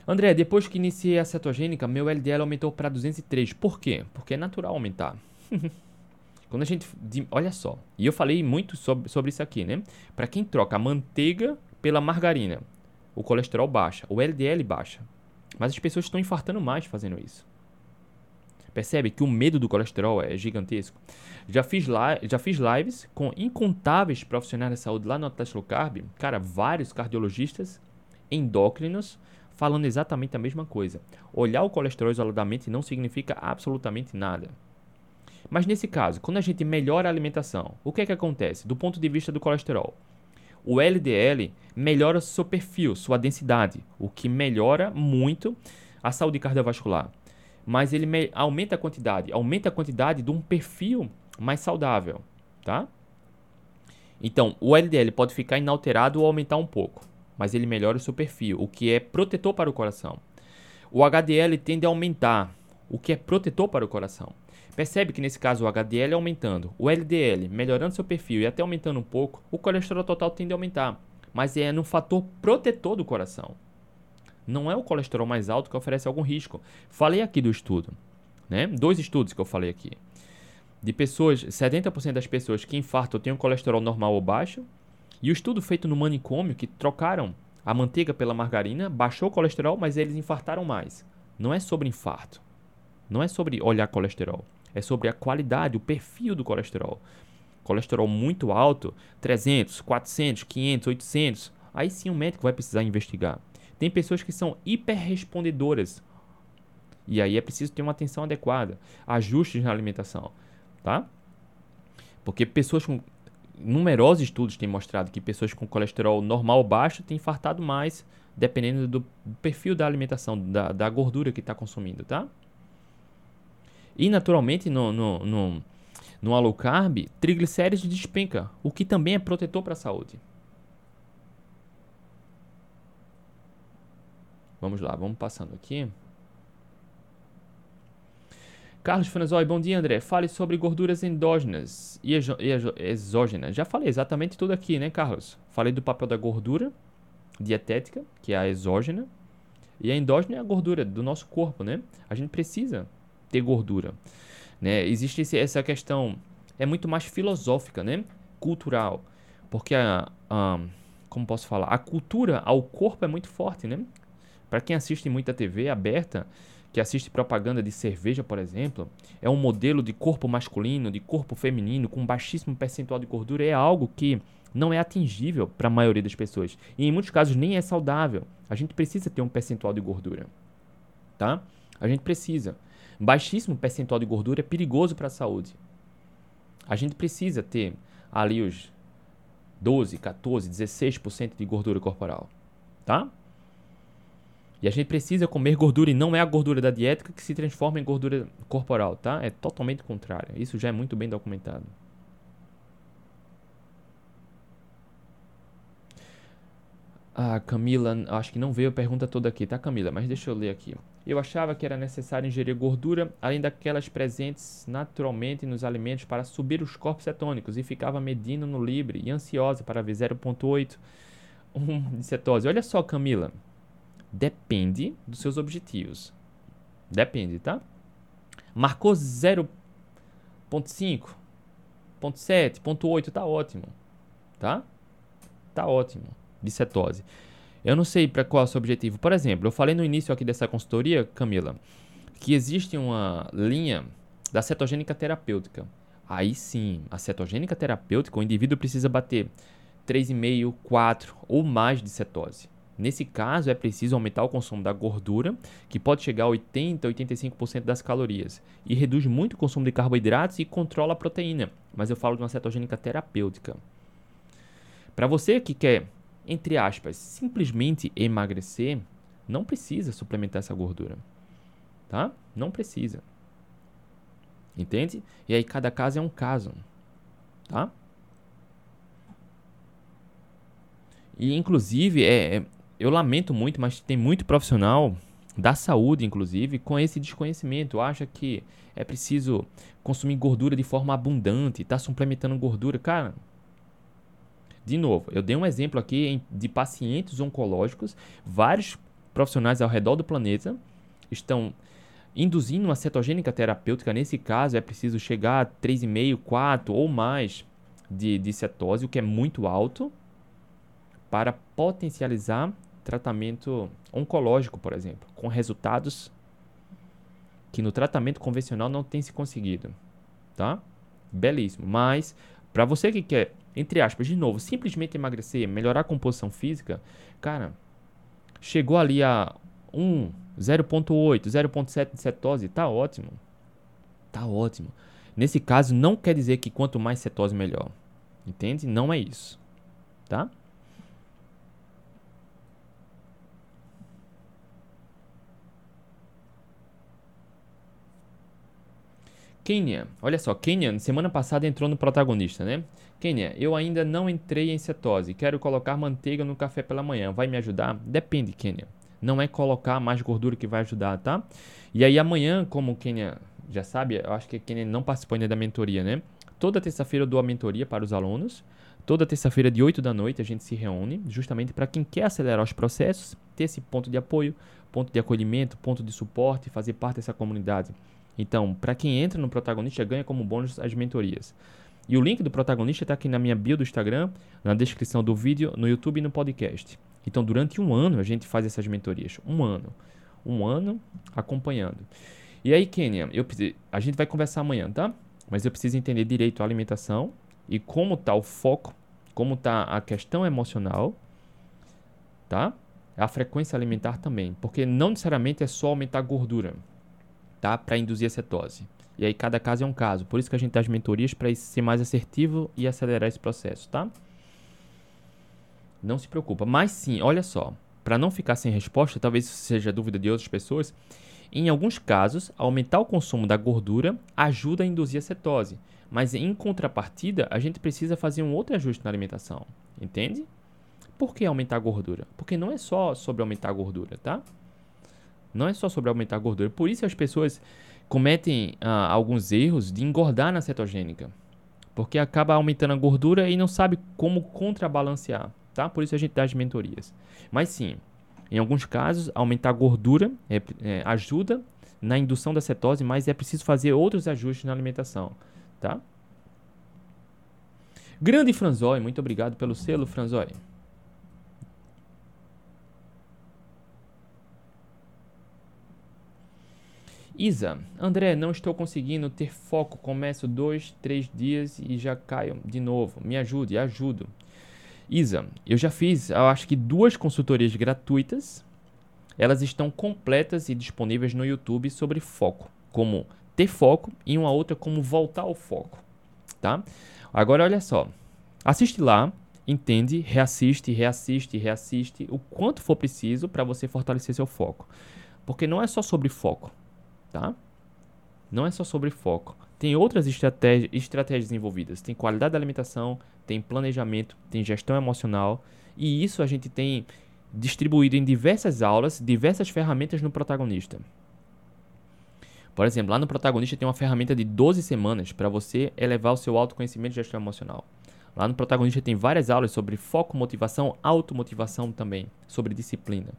André, depois que iniciei a cetogênica, meu LDL aumentou para 203. Por quê? Porque é natural aumentar. Quando a gente. Olha só. E eu falei muito sobre, sobre isso aqui, né? Para quem troca a manteiga pela margarina, o colesterol baixa, o LDL baixa. Mas as pessoas estão infartando mais fazendo isso. Percebe que o medo do colesterol é gigantesco. Já fiz, já fiz lives com incontáveis profissionais da saúde lá no Atlas Low Carb, cara, vários cardiologistas, endócrinos, falando exatamente a mesma coisa. Olhar o colesterol isoladamente não significa absolutamente nada. Mas nesse caso, quando a gente melhora a alimentação, o que é que acontece do ponto de vista do colesterol? O LDL melhora seu perfil, sua densidade, o que melhora muito a saúde cardiovascular. Mas ele aumenta a quantidade, aumenta a quantidade de um perfil mais saudável, tá? Então, o LDL pode ficar inalterado ou aumentar um pouco, mas ele melhora o seu perfil, o que é protetor para o coração. O HDL tende a aumentar, o que é protetor para o coração. Percebe que nesse caso o HDL aumentando, o LDL melhorando seu perfil e até aumentando um pouco, o colesterol total tende a aumentar, mas é no fator protetor do coração. Não é o colesterol mais alto que oferece algum risco. Falei aqui do estudo, né? Dois estudos que eu falei aqui. De pessoas, 70% das pessoas que infartam têm um colesterol normal ou baixo, e o estudo feito no manicômio que trocaram a manteiga pela margarina, baixou o colesterol, mas eles infartaram mais. Não é sobre infarto. Não é sobre olhar colesterol. É sobre a qualidade, o perfil do colesterol. Colesterol muito alto, 300, 400, 500, 800. Aí sim o médico vai precisar investigar. Tem pessoas que são hiperrespondedoras. E aí é preciso ter uma atenção adequada. Ajustes na alimentação. Tá? Porque pessoas com numerosos estudos têm mostrado que pessoas com colesterol normal baixo têm infartado mais, dependendo do perfil da alimentação, da, da gordura que está consumindo, tá? E naturalmente no, no, no, no low carb, triglicéridos despenca, o que também é protetor para a saúde. Vamos lá, vamos passando aqui. Carlos Franzoi, bom dia André. Fale sobre gorduras endógenas e exógenas. Já falei exatamente tudo aqui, né, Carlos? Falei do papel da gordura dietética, que é a exógena, e a endógena é a gordura do nosso corpo, né? A gente precisa ter gordura, né? Existe essa questão é muito mais filosófica, né? Cultural, porque a, a como posso falar, a cultura ao corpo é muito forte, né? Para quem assiste muita TV aberta, que assiste propaganda de cerveja, por exemplo, é um modelo de corpo masculino, de corpo feminino, com baixíssimo percentual de gordura, é algo que não é atingível para a maioria das pessoas. E em muitos casos nem é saudável. A gente precisa ter um percentual de gordura. Tá? A gente precisa. Baixíssimo percentual de gordura é perigoso para a saúde. A gente precisa ter ali os 12, 14, 16% de gordura corporal. Tá? E a gente precisa comer gordura e não é a gordura da dieta que se transforma em gordura corporal, tá? É totalmente contrário. Isso já é muito bem documentado. Ah, Camila, acho que não veio a pergunta toda aqui, tá, Camila? Mas deixa eu ler aqui. Eu achava que era necessário ingerir gordura, além daquelas presentes naturalmente nos alimentos, para subir os corpos cetônicos e ficava medindo no Libre e ansiosa para ver 0,8 um de cetose. Olha só, Camila. Depende dos seus objetivos. Depende, tá? Marcou 0.5, 0.7, 0.8, tá ótimo. Tá? Tá ótimo. De cetose. Eu não sei para qual é o seu objetivo. Por exemplo, eu falei no início aqui dessa consultoria, Camila, que existe uma linha da cetogênica terapêutica. Aí sim, a cetogênica terapêutica, o indivíduo precisa bater 3,5, 4 ou mais de cetose. Nesse caso, é preciso aumentar o consumo da gordura, que pode chegar a 80 a 85% das calorias, e reduz muito o consumo de carboidratos e controla a proteína. Mas eu falo de uma cetogênica terapêutica. Para você que quer, entre aspas, simplesmente emagrecer, não precisa suplementar essa gordura. Tá? Não precisa. Entende? E aí cada caso é um caso. Tá? E inclusive é, é eu lamento muito, mas tem muito profissional da saúde, inclusive, com esse desconhecimento. Acha que é preciso consumir gordura de forma abundante, tá suplementando gordura. Cara, de novo, eu dei um exemplo aqui de pacientes oncológicos, vários profissionais ao redor do planeta estão induzindo uma cetogênica terapêutica. Nesse caso, é preciso chegar a 3,5, 4 ou mais de, de cetose, o que é muito alto, para potencializar tratamento oncológico, por exemplo, com resultados que no tratamento convencional não tem se conseguido, tá? Belíssimo. Mas para você que quer, entre aspas, de novo, simplesmente emagrecer, melhorar a composição física, cara, chegou ali a 1, 0.8, 0.7 de cetose, tá ótimo. Tá ótimo. Nesse caso, não quer dizer que quanto mais cetose, melhor. Entende? Não é isso. Tá? Kenya, olha só, Kenya semana passada entrou no protagonista, né? Kenya, eu ainda não entrei em cetose, quero colocar manteiga no café pela manhã, vai me ajudar? Depende, Kenya. Não é colocar mais gordura que vai ajudar, tá? E aí amanhã, como o Kenia já sabe, eu acho que Kenia não participou ainda da mentoria, né? Toda terça-feira eu dou a mentoria para os alunos. Toda terça-feira, de 8 da noite, a gente se reúne, justamente para quem quer acelerar os processos, ter esse ponto de apoio, ponto de acolhimento, ponto de suporte, fazer parte dessa comunidade. Então, para quem entra no protagonista, ganha como bônus as mentorias. E o link do protagonista está aqui na minha bio do Instagram, na descrição do vídeo, no YouTube e no podcast. Então, durante um ano, a gente faz essas mentorias. Um ano. Um ano acompanhando. E aí, Kenia, eu, a gente vai conversar amanhã, tá? Mas eu preciso entender direito a alimentação e como está o foco, como está a questão emocional, tá? A frequência alimentar também, porque não necessariamente é só aumentar a gordura, tá? Para induzir a cetose. E aí cada caso é um caso. Por isso que a gente as mentorias para ser mais assertivo e acelerar esse processo, tá? Não se preocupa. Mas sim, olha só, para não ficar sem resposta, talvez isso seja dúvida de outras pessoas, em alguns casos, aumentar o consumo da gordura ajuda a induzir a cetose. Mas em contrapartida, a gente precisa fazer um outro ajuste na alimentação. Entende? Por que aumentar a gordura? Porque não é só sobre aumentar a gordura, tá? Não é só sobre aumentar a gordura. Por isso as pessoas cometem ah, alguns erros de engordar na cetogênica. Porque acaba aumentando a gordura e não sabe como contrabalancear, tá? Por isso a gente dá as mentorias. Mas sim, em alguns casos, aumentar a gordura é, é, ajuda na indução da cetose, mas é preciso fazer outros ajustes na alimentação tá? Grande Franzói, muito obrigado pelo selo, Franzói. Isa, André, não estou conseguindo ter foco. Começo dois, três dias e já caio de novo. Me ajude, ajudo. Isa, eu já fiz, eu acho que duas consultorias gratuitas. Elas estão completas e disponíveis no YouTube sobre foco, como ter foco e uma outra como voltar ao foco, tá? Agora olha só, assiste lá, entende, reassiste, reassiste, reassiste o quanto for preciso para você fortalecer seu foco, porque não é só sobre foco, tá? Não é só sobre foco. Tem outras estratégias, estratégias envolvidas. Tem qualidade da alimentação, tem planejamento, tem gestão emocional. E isso a gente tem distribuído em diversas aulas, diversas ferramentas no protagonista. Por exemplo, lá no protagonista tem uma ferramenta de 12 semanas para você elevar o seu autoconhecimento e gestão emocional. Lá no protagonista tem várias aulas sobre foco, motivação, automotivação também, sobre disciplina,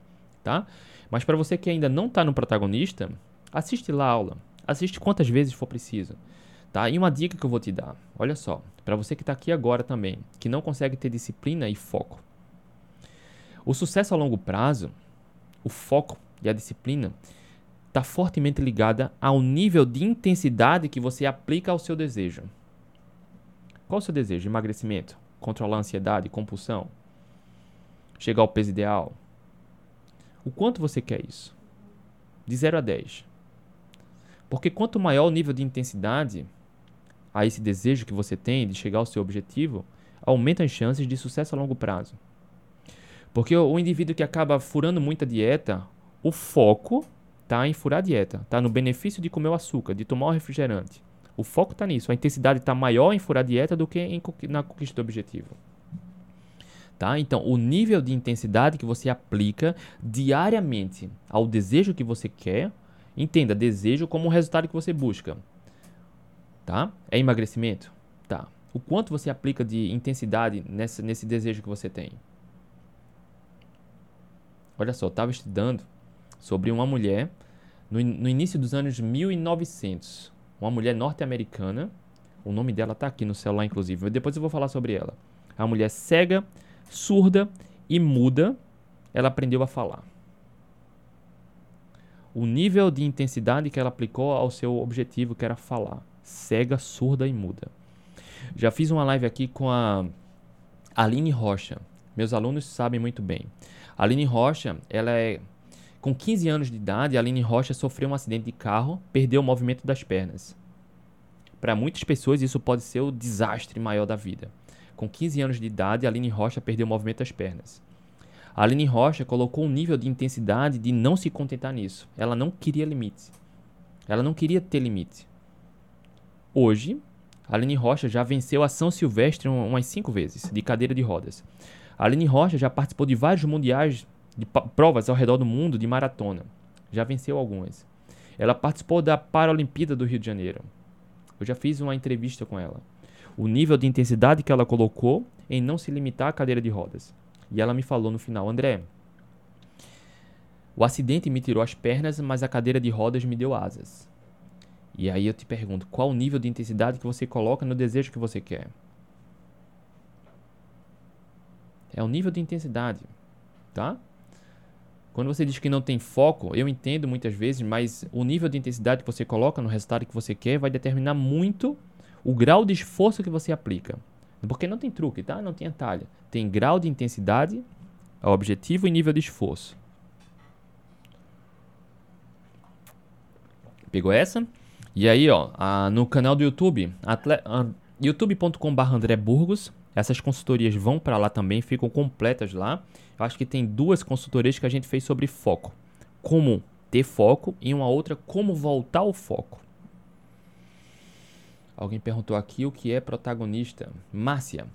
tá? Mas para você que ainda não está no protagonista, assiste lá a aula. Assiste quantas vezes for preciso. Tá? E uma dica que eu vou te dar, olha só, para você que está aqui agora também, que não consegue ter disciplina e foco. O sucesso a longo prazo, o foco e a disciplina está fortemente ligada ao nível de intensidade que você aplica ao seu desejo. Qual o seu desejo? Emagrecimento? Controlar a ansiedade? Compulsão? Chegar ao peso ideal? O quanto você quer isso? De 0 a 10. Porque quanto maior o nível de intensidade a esse desejo que você tem de chegar ao seu objetivo, aumenta as chances de sucesso a longo prazo. Porque o indivíduo que acaba furando muita dieta, o foco tá em furar a dieta, tá no benefício de comer o açúcar, de tomar o refrigerante. O foco está nisso. A intensidade está maior em furar a dieta do que em, na conquista do objetivo. Tá? Então, o nível de intensidade que você aplica diariamente ao desejo que você quer, entenda, desejo como um resultado que você busca. Tá? É emagrecimento? Tá. O quanto você aplica de intensidade nesse, nesse desejo que você tem? Olha só, eu estava estudando sobre uma mulher no, no início dos anos 1900. Uma mulher norte-americana. O nome dela está aqui no celular, inclusive. Depois eu vou falar sobre ela. A mulher cega, surda e muda, ela aprendeu a falar. O nível de intensidade que ela aplicou ao seu objetivo, que era falar. Cega, surda e muda. Já fiz uma live aqui com a Aline Rocha. Meus alunos sabem muito bem. A Aline Rocha, ela é com 15 anos de idade, Aline Rocha sofreu um acidente de carro, perdeu o movimento das pernas. Para muitas pessoas, isso pode ser o desastre maior da vida. Com 15 anos de idade, Aline Rocha perdeu o movimento das pernas. A Aline Rocha colocou um nível de intensidade de não se contentar nisso. Ela não queria limites. Ela não queria ter limite. Hoje, a Aline Rocha já venceu a São Silvestre umas cinco vezes, de cadeira de rodas. A Aline Rocha já participou de vários mundiais de provas ao redor do mundo de maratona. Já venceu algumas. Ela participou da Paralimpíada do Rio de Janeiro. Eu já fiz uma entrevista com ela. O nível de intensidade que ela colocou em não se limitar à cadeira de rodas. E ela me falou no final, André, o acidente me tirou as pernas, mas a cadeira de rodas me deu asas. E aí eu te pergunto, qual o nível de intensidade que você coloca no desejo que você quer? É o nível de intensidade, tá? Quando você diz que não tem foco, eu entendo muitas vezes, mas o nível de intensidade que você coloca no resultado que você quer vai determinar muito o grau de esforço que você aplica. Porque não tem truque, tá? Não tem atalho. Tem grau de intensidade, objetivo e nível de esforço. Pegou essa? E aí, ó, a, no canal do YouTube, youtube.com.br André Burgos, essas consultorias vão para lá também, ficam completas lá. Eu acho que tem duas consultorias que a gente fez sobre foco. Como ter foco e uma outra como voltar ao foco. Alguém perguntou aqui o que é protagonista. Márcia.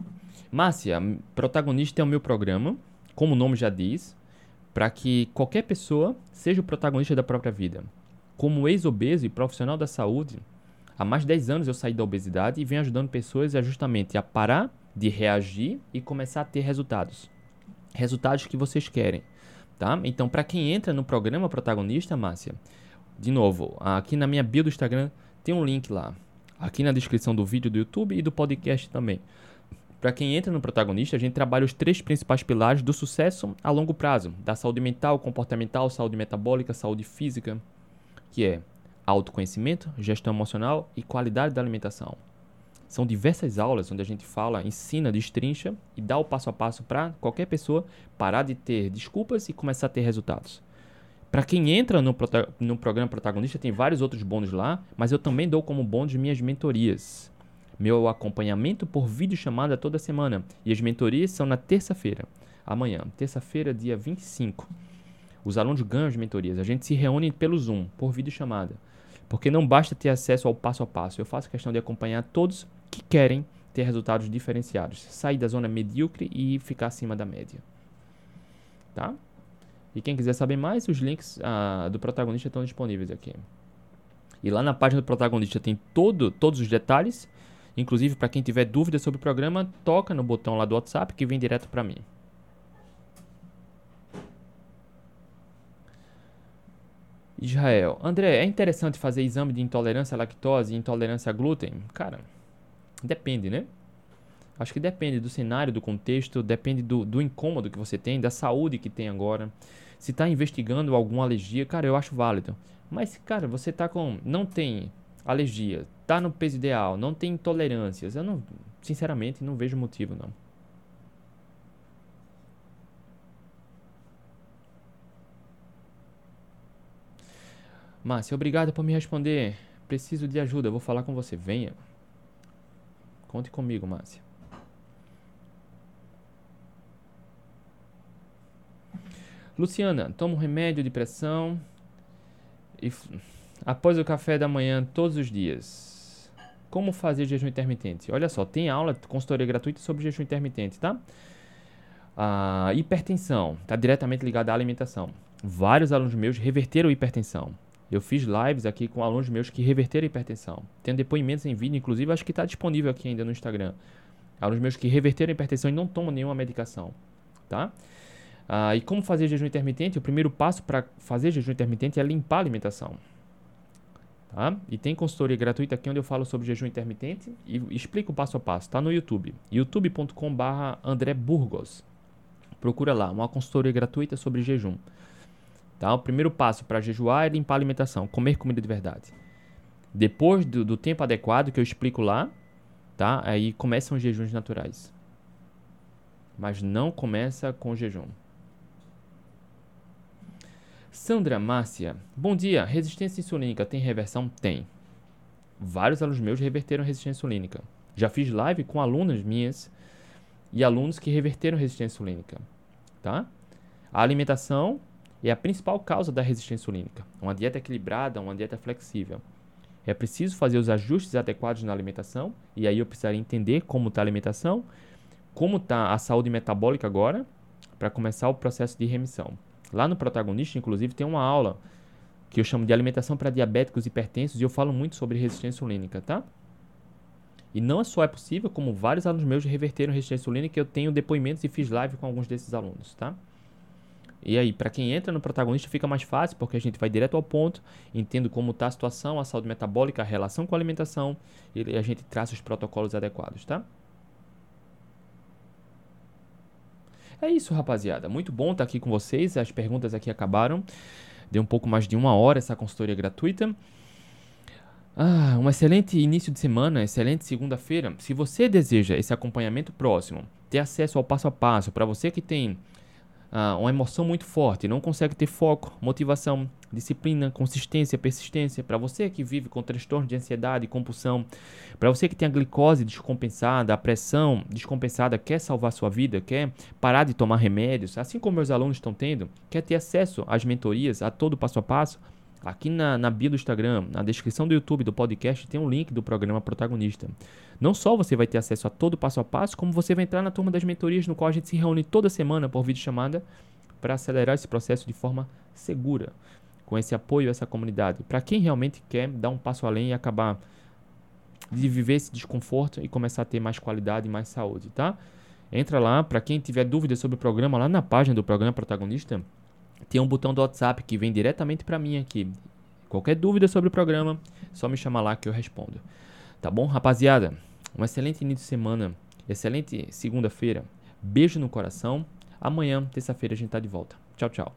Márcia, protagonista é o meu programa, como o nome já diz, para que qualquer pessoa seja o protagonista da própria vida. Como ex-obeso e profissional da saúde, há mais de 10 anos eu saí da obesidade e venho ajudando pessoas a justamente a parar de reagir e começar a ter resultados. Resultados que vocês querem, tá? Então, para quem entra no programa protagonista, Márcia, de novo, aqui na minha bio do Instagram tem um link lá. Aqui na descrição do vídeo do YouTube e do podcast também. Para quem entra no protagonista, a gente trabalha os três principais pilares do sucesso a longo prazo: da saúde mental, comportamental, saúde metabólica, saúde física, que é autoconhecimento, gestão emocional e qualidade da alimentação. São diversas aulas onde a gente fala, ensina, destrincha e dá o passo a passo para qualquer pessoa parar de ter desculpas e começar a ter resultados. Para quem entra no, no programa protagonista, tem vários outros bônus lá, mas eu também dou como bônus minhas mentorias. Meu acompanhamento por vídeo chamada toda semana. E as mentorias são na terça-feira. Amanhã, terça-feira, dia 25. Os alunos ganham as mentorias. A gente se reúne pelo Zoom, por vídeo chamada. Porque não basta ter acesso ao passo a passo. Eu faço questão de acompanhar todos que querem ter resultados diferenciados, sair da zona medíocre e ficar acima da média. Tá? E quem quiser saber mais, os links ah, do protagonista estão disponíveis aqui. E lá na página do protagonista tem todo, todos os detalhes. Inclusive, para quem tiver dúvida sobre o programa, toca no botão lá do WhatsApp que vem direto para mim. Israel. André, é interessante fazer exame de intolerância à lactose e intolerância a glúten? Cara, Depende, né? Acho que depende do cenário, do contexto, depende do, do incômodo que você tem, da saúde que tem agora. Se está investigando alguma alergia, cara, eu acho válido. Mas, cara, você tá com. não tem alergia, tá no peso ideal, não tem intolerâncias. Eu não, sinceramente, não vejo motivo, não. Márcia, obrigado por me responder. Preciso de ajuda, vou falar com você. Venha. Conte comigo, Márcia. Luciana, toma um remédio de pressão e após o café da manhã todos os dias. Como fazer jejum intermitente? Olha só, tem aula, consultoria gratuita sobre jejum intermitente, tá? A hipertensão está diretamente ligada à alimentação. Vários alunos meus reverteram hipertensão. Eu fiz lives aqui com alunos meus que reverteram hipertensão. Tenho depoimentos em vídeo, inclusive acho que está disponível aqui ainda no Instagram. Alunos meus que reverteram hipertensão e não tomam nenhuma medicação, tá? Ah, e como fazer jejum intermitente? O primeiro passo para fazer jejum intermitente é limpar a alimentação. Tá? E tem consultoria gratuita aqui onde eu falo sobre jejum intermitente e explico passo a passo. Está no YouTube, youtube.com.br André Burgos. Procura lá, uma consultoria gratuita sobre jejum. Tá? O primeiro passo para jejuar é limpar a alimentação, comer comida de verdade. Depois do, do tempo adequado que eu explico lá, tá? Aí começam os jejuns naturais. Mas não começa com jejum. Sandra Márcia, bom dia. Resistência insulínica tem reversão? Tem. Vários alunos meus reverteram resistência insulínica. Já fiz live com alunas minhas e alunos que reverteram resistência insulínica, tá? A alimentação é a principal causa da resistência insulínica. Uma dieta equilibrada, uma dieta flexível. É preciso fazer os ajustes adequados na alimentação, e aí eu precisaria entender como está a alimentação, como está a saúde metabólica agora, para começar o processo de remissão. Lá no protagonista, inclusive, tem uma aula que eu chamo de alimentação para diabéticos e hipertensos e eu falo muito sobre resistência insulínica, tá? E não só é possível, como vários alunos meus reverteram resistência insulínica, eu tenho depoimentos e fiz live com alguns desses alunos, tá? E aí, para quem entra no protagonista fica mais fácil, porque a gente vai direto ao ponto, entendo como está a situação, a saúde metabólica, a relação com a alimentação, e a gente traça os protocolos adequados, tá? É isso, rapaziada. Muito bom estar aqui com vocês. As perguntas aqui acabaram. Deu um pouco mais de uma hora essa consultoria gratuita. Ah, um excelente início de semana, excelente segunda-feira. Se você deseja esse acompanhamento próximo, ter acesso ao passo a passo, para você que tem ah, uma emoção muito forte, não consegue ter foco, motivação, disciplina, consistência, persistência, para você que vive com transtorno de ansiedade e compulsão, para você que tem a glicose descompensada, a pressão descompensada, quer salvar sua vida, quer parar de tomar remédios, assim como meus alunos estão tendo, quer ter acesso às mentorias, a todo passo a passo, Aqui na, na bio do Instagram, na descrição do YouTube do podcast, tem um link do programa Protagonista. Não só você vai ter acesso a todo passo a passo, como você vai entrar na turma das mentorias, no qual a gente se reúne toda semana por videochamada para acelerar esse processo de forma segura, com esse apoio a essa comunidade. Para quem realmente quer dar um passo além e acabar de viver esse desconforto e começar a ter mais qualidade e mais saúde, tá? Entra lá, para quem tiver dúvidas sobre o programa, lá na página do programa Protagonista, tem um botão do WhatsApp que vem diretamente para mim aqui. Qualquer dúvida sobre o programa, só me chamar lá que eu respondo. Tá bom, rapaziada? Um excelente início de semana, excelente segunda-feira. Beijo no coração. Amanhã, terça-feira, a gente tá de volta. Tchau, tchau.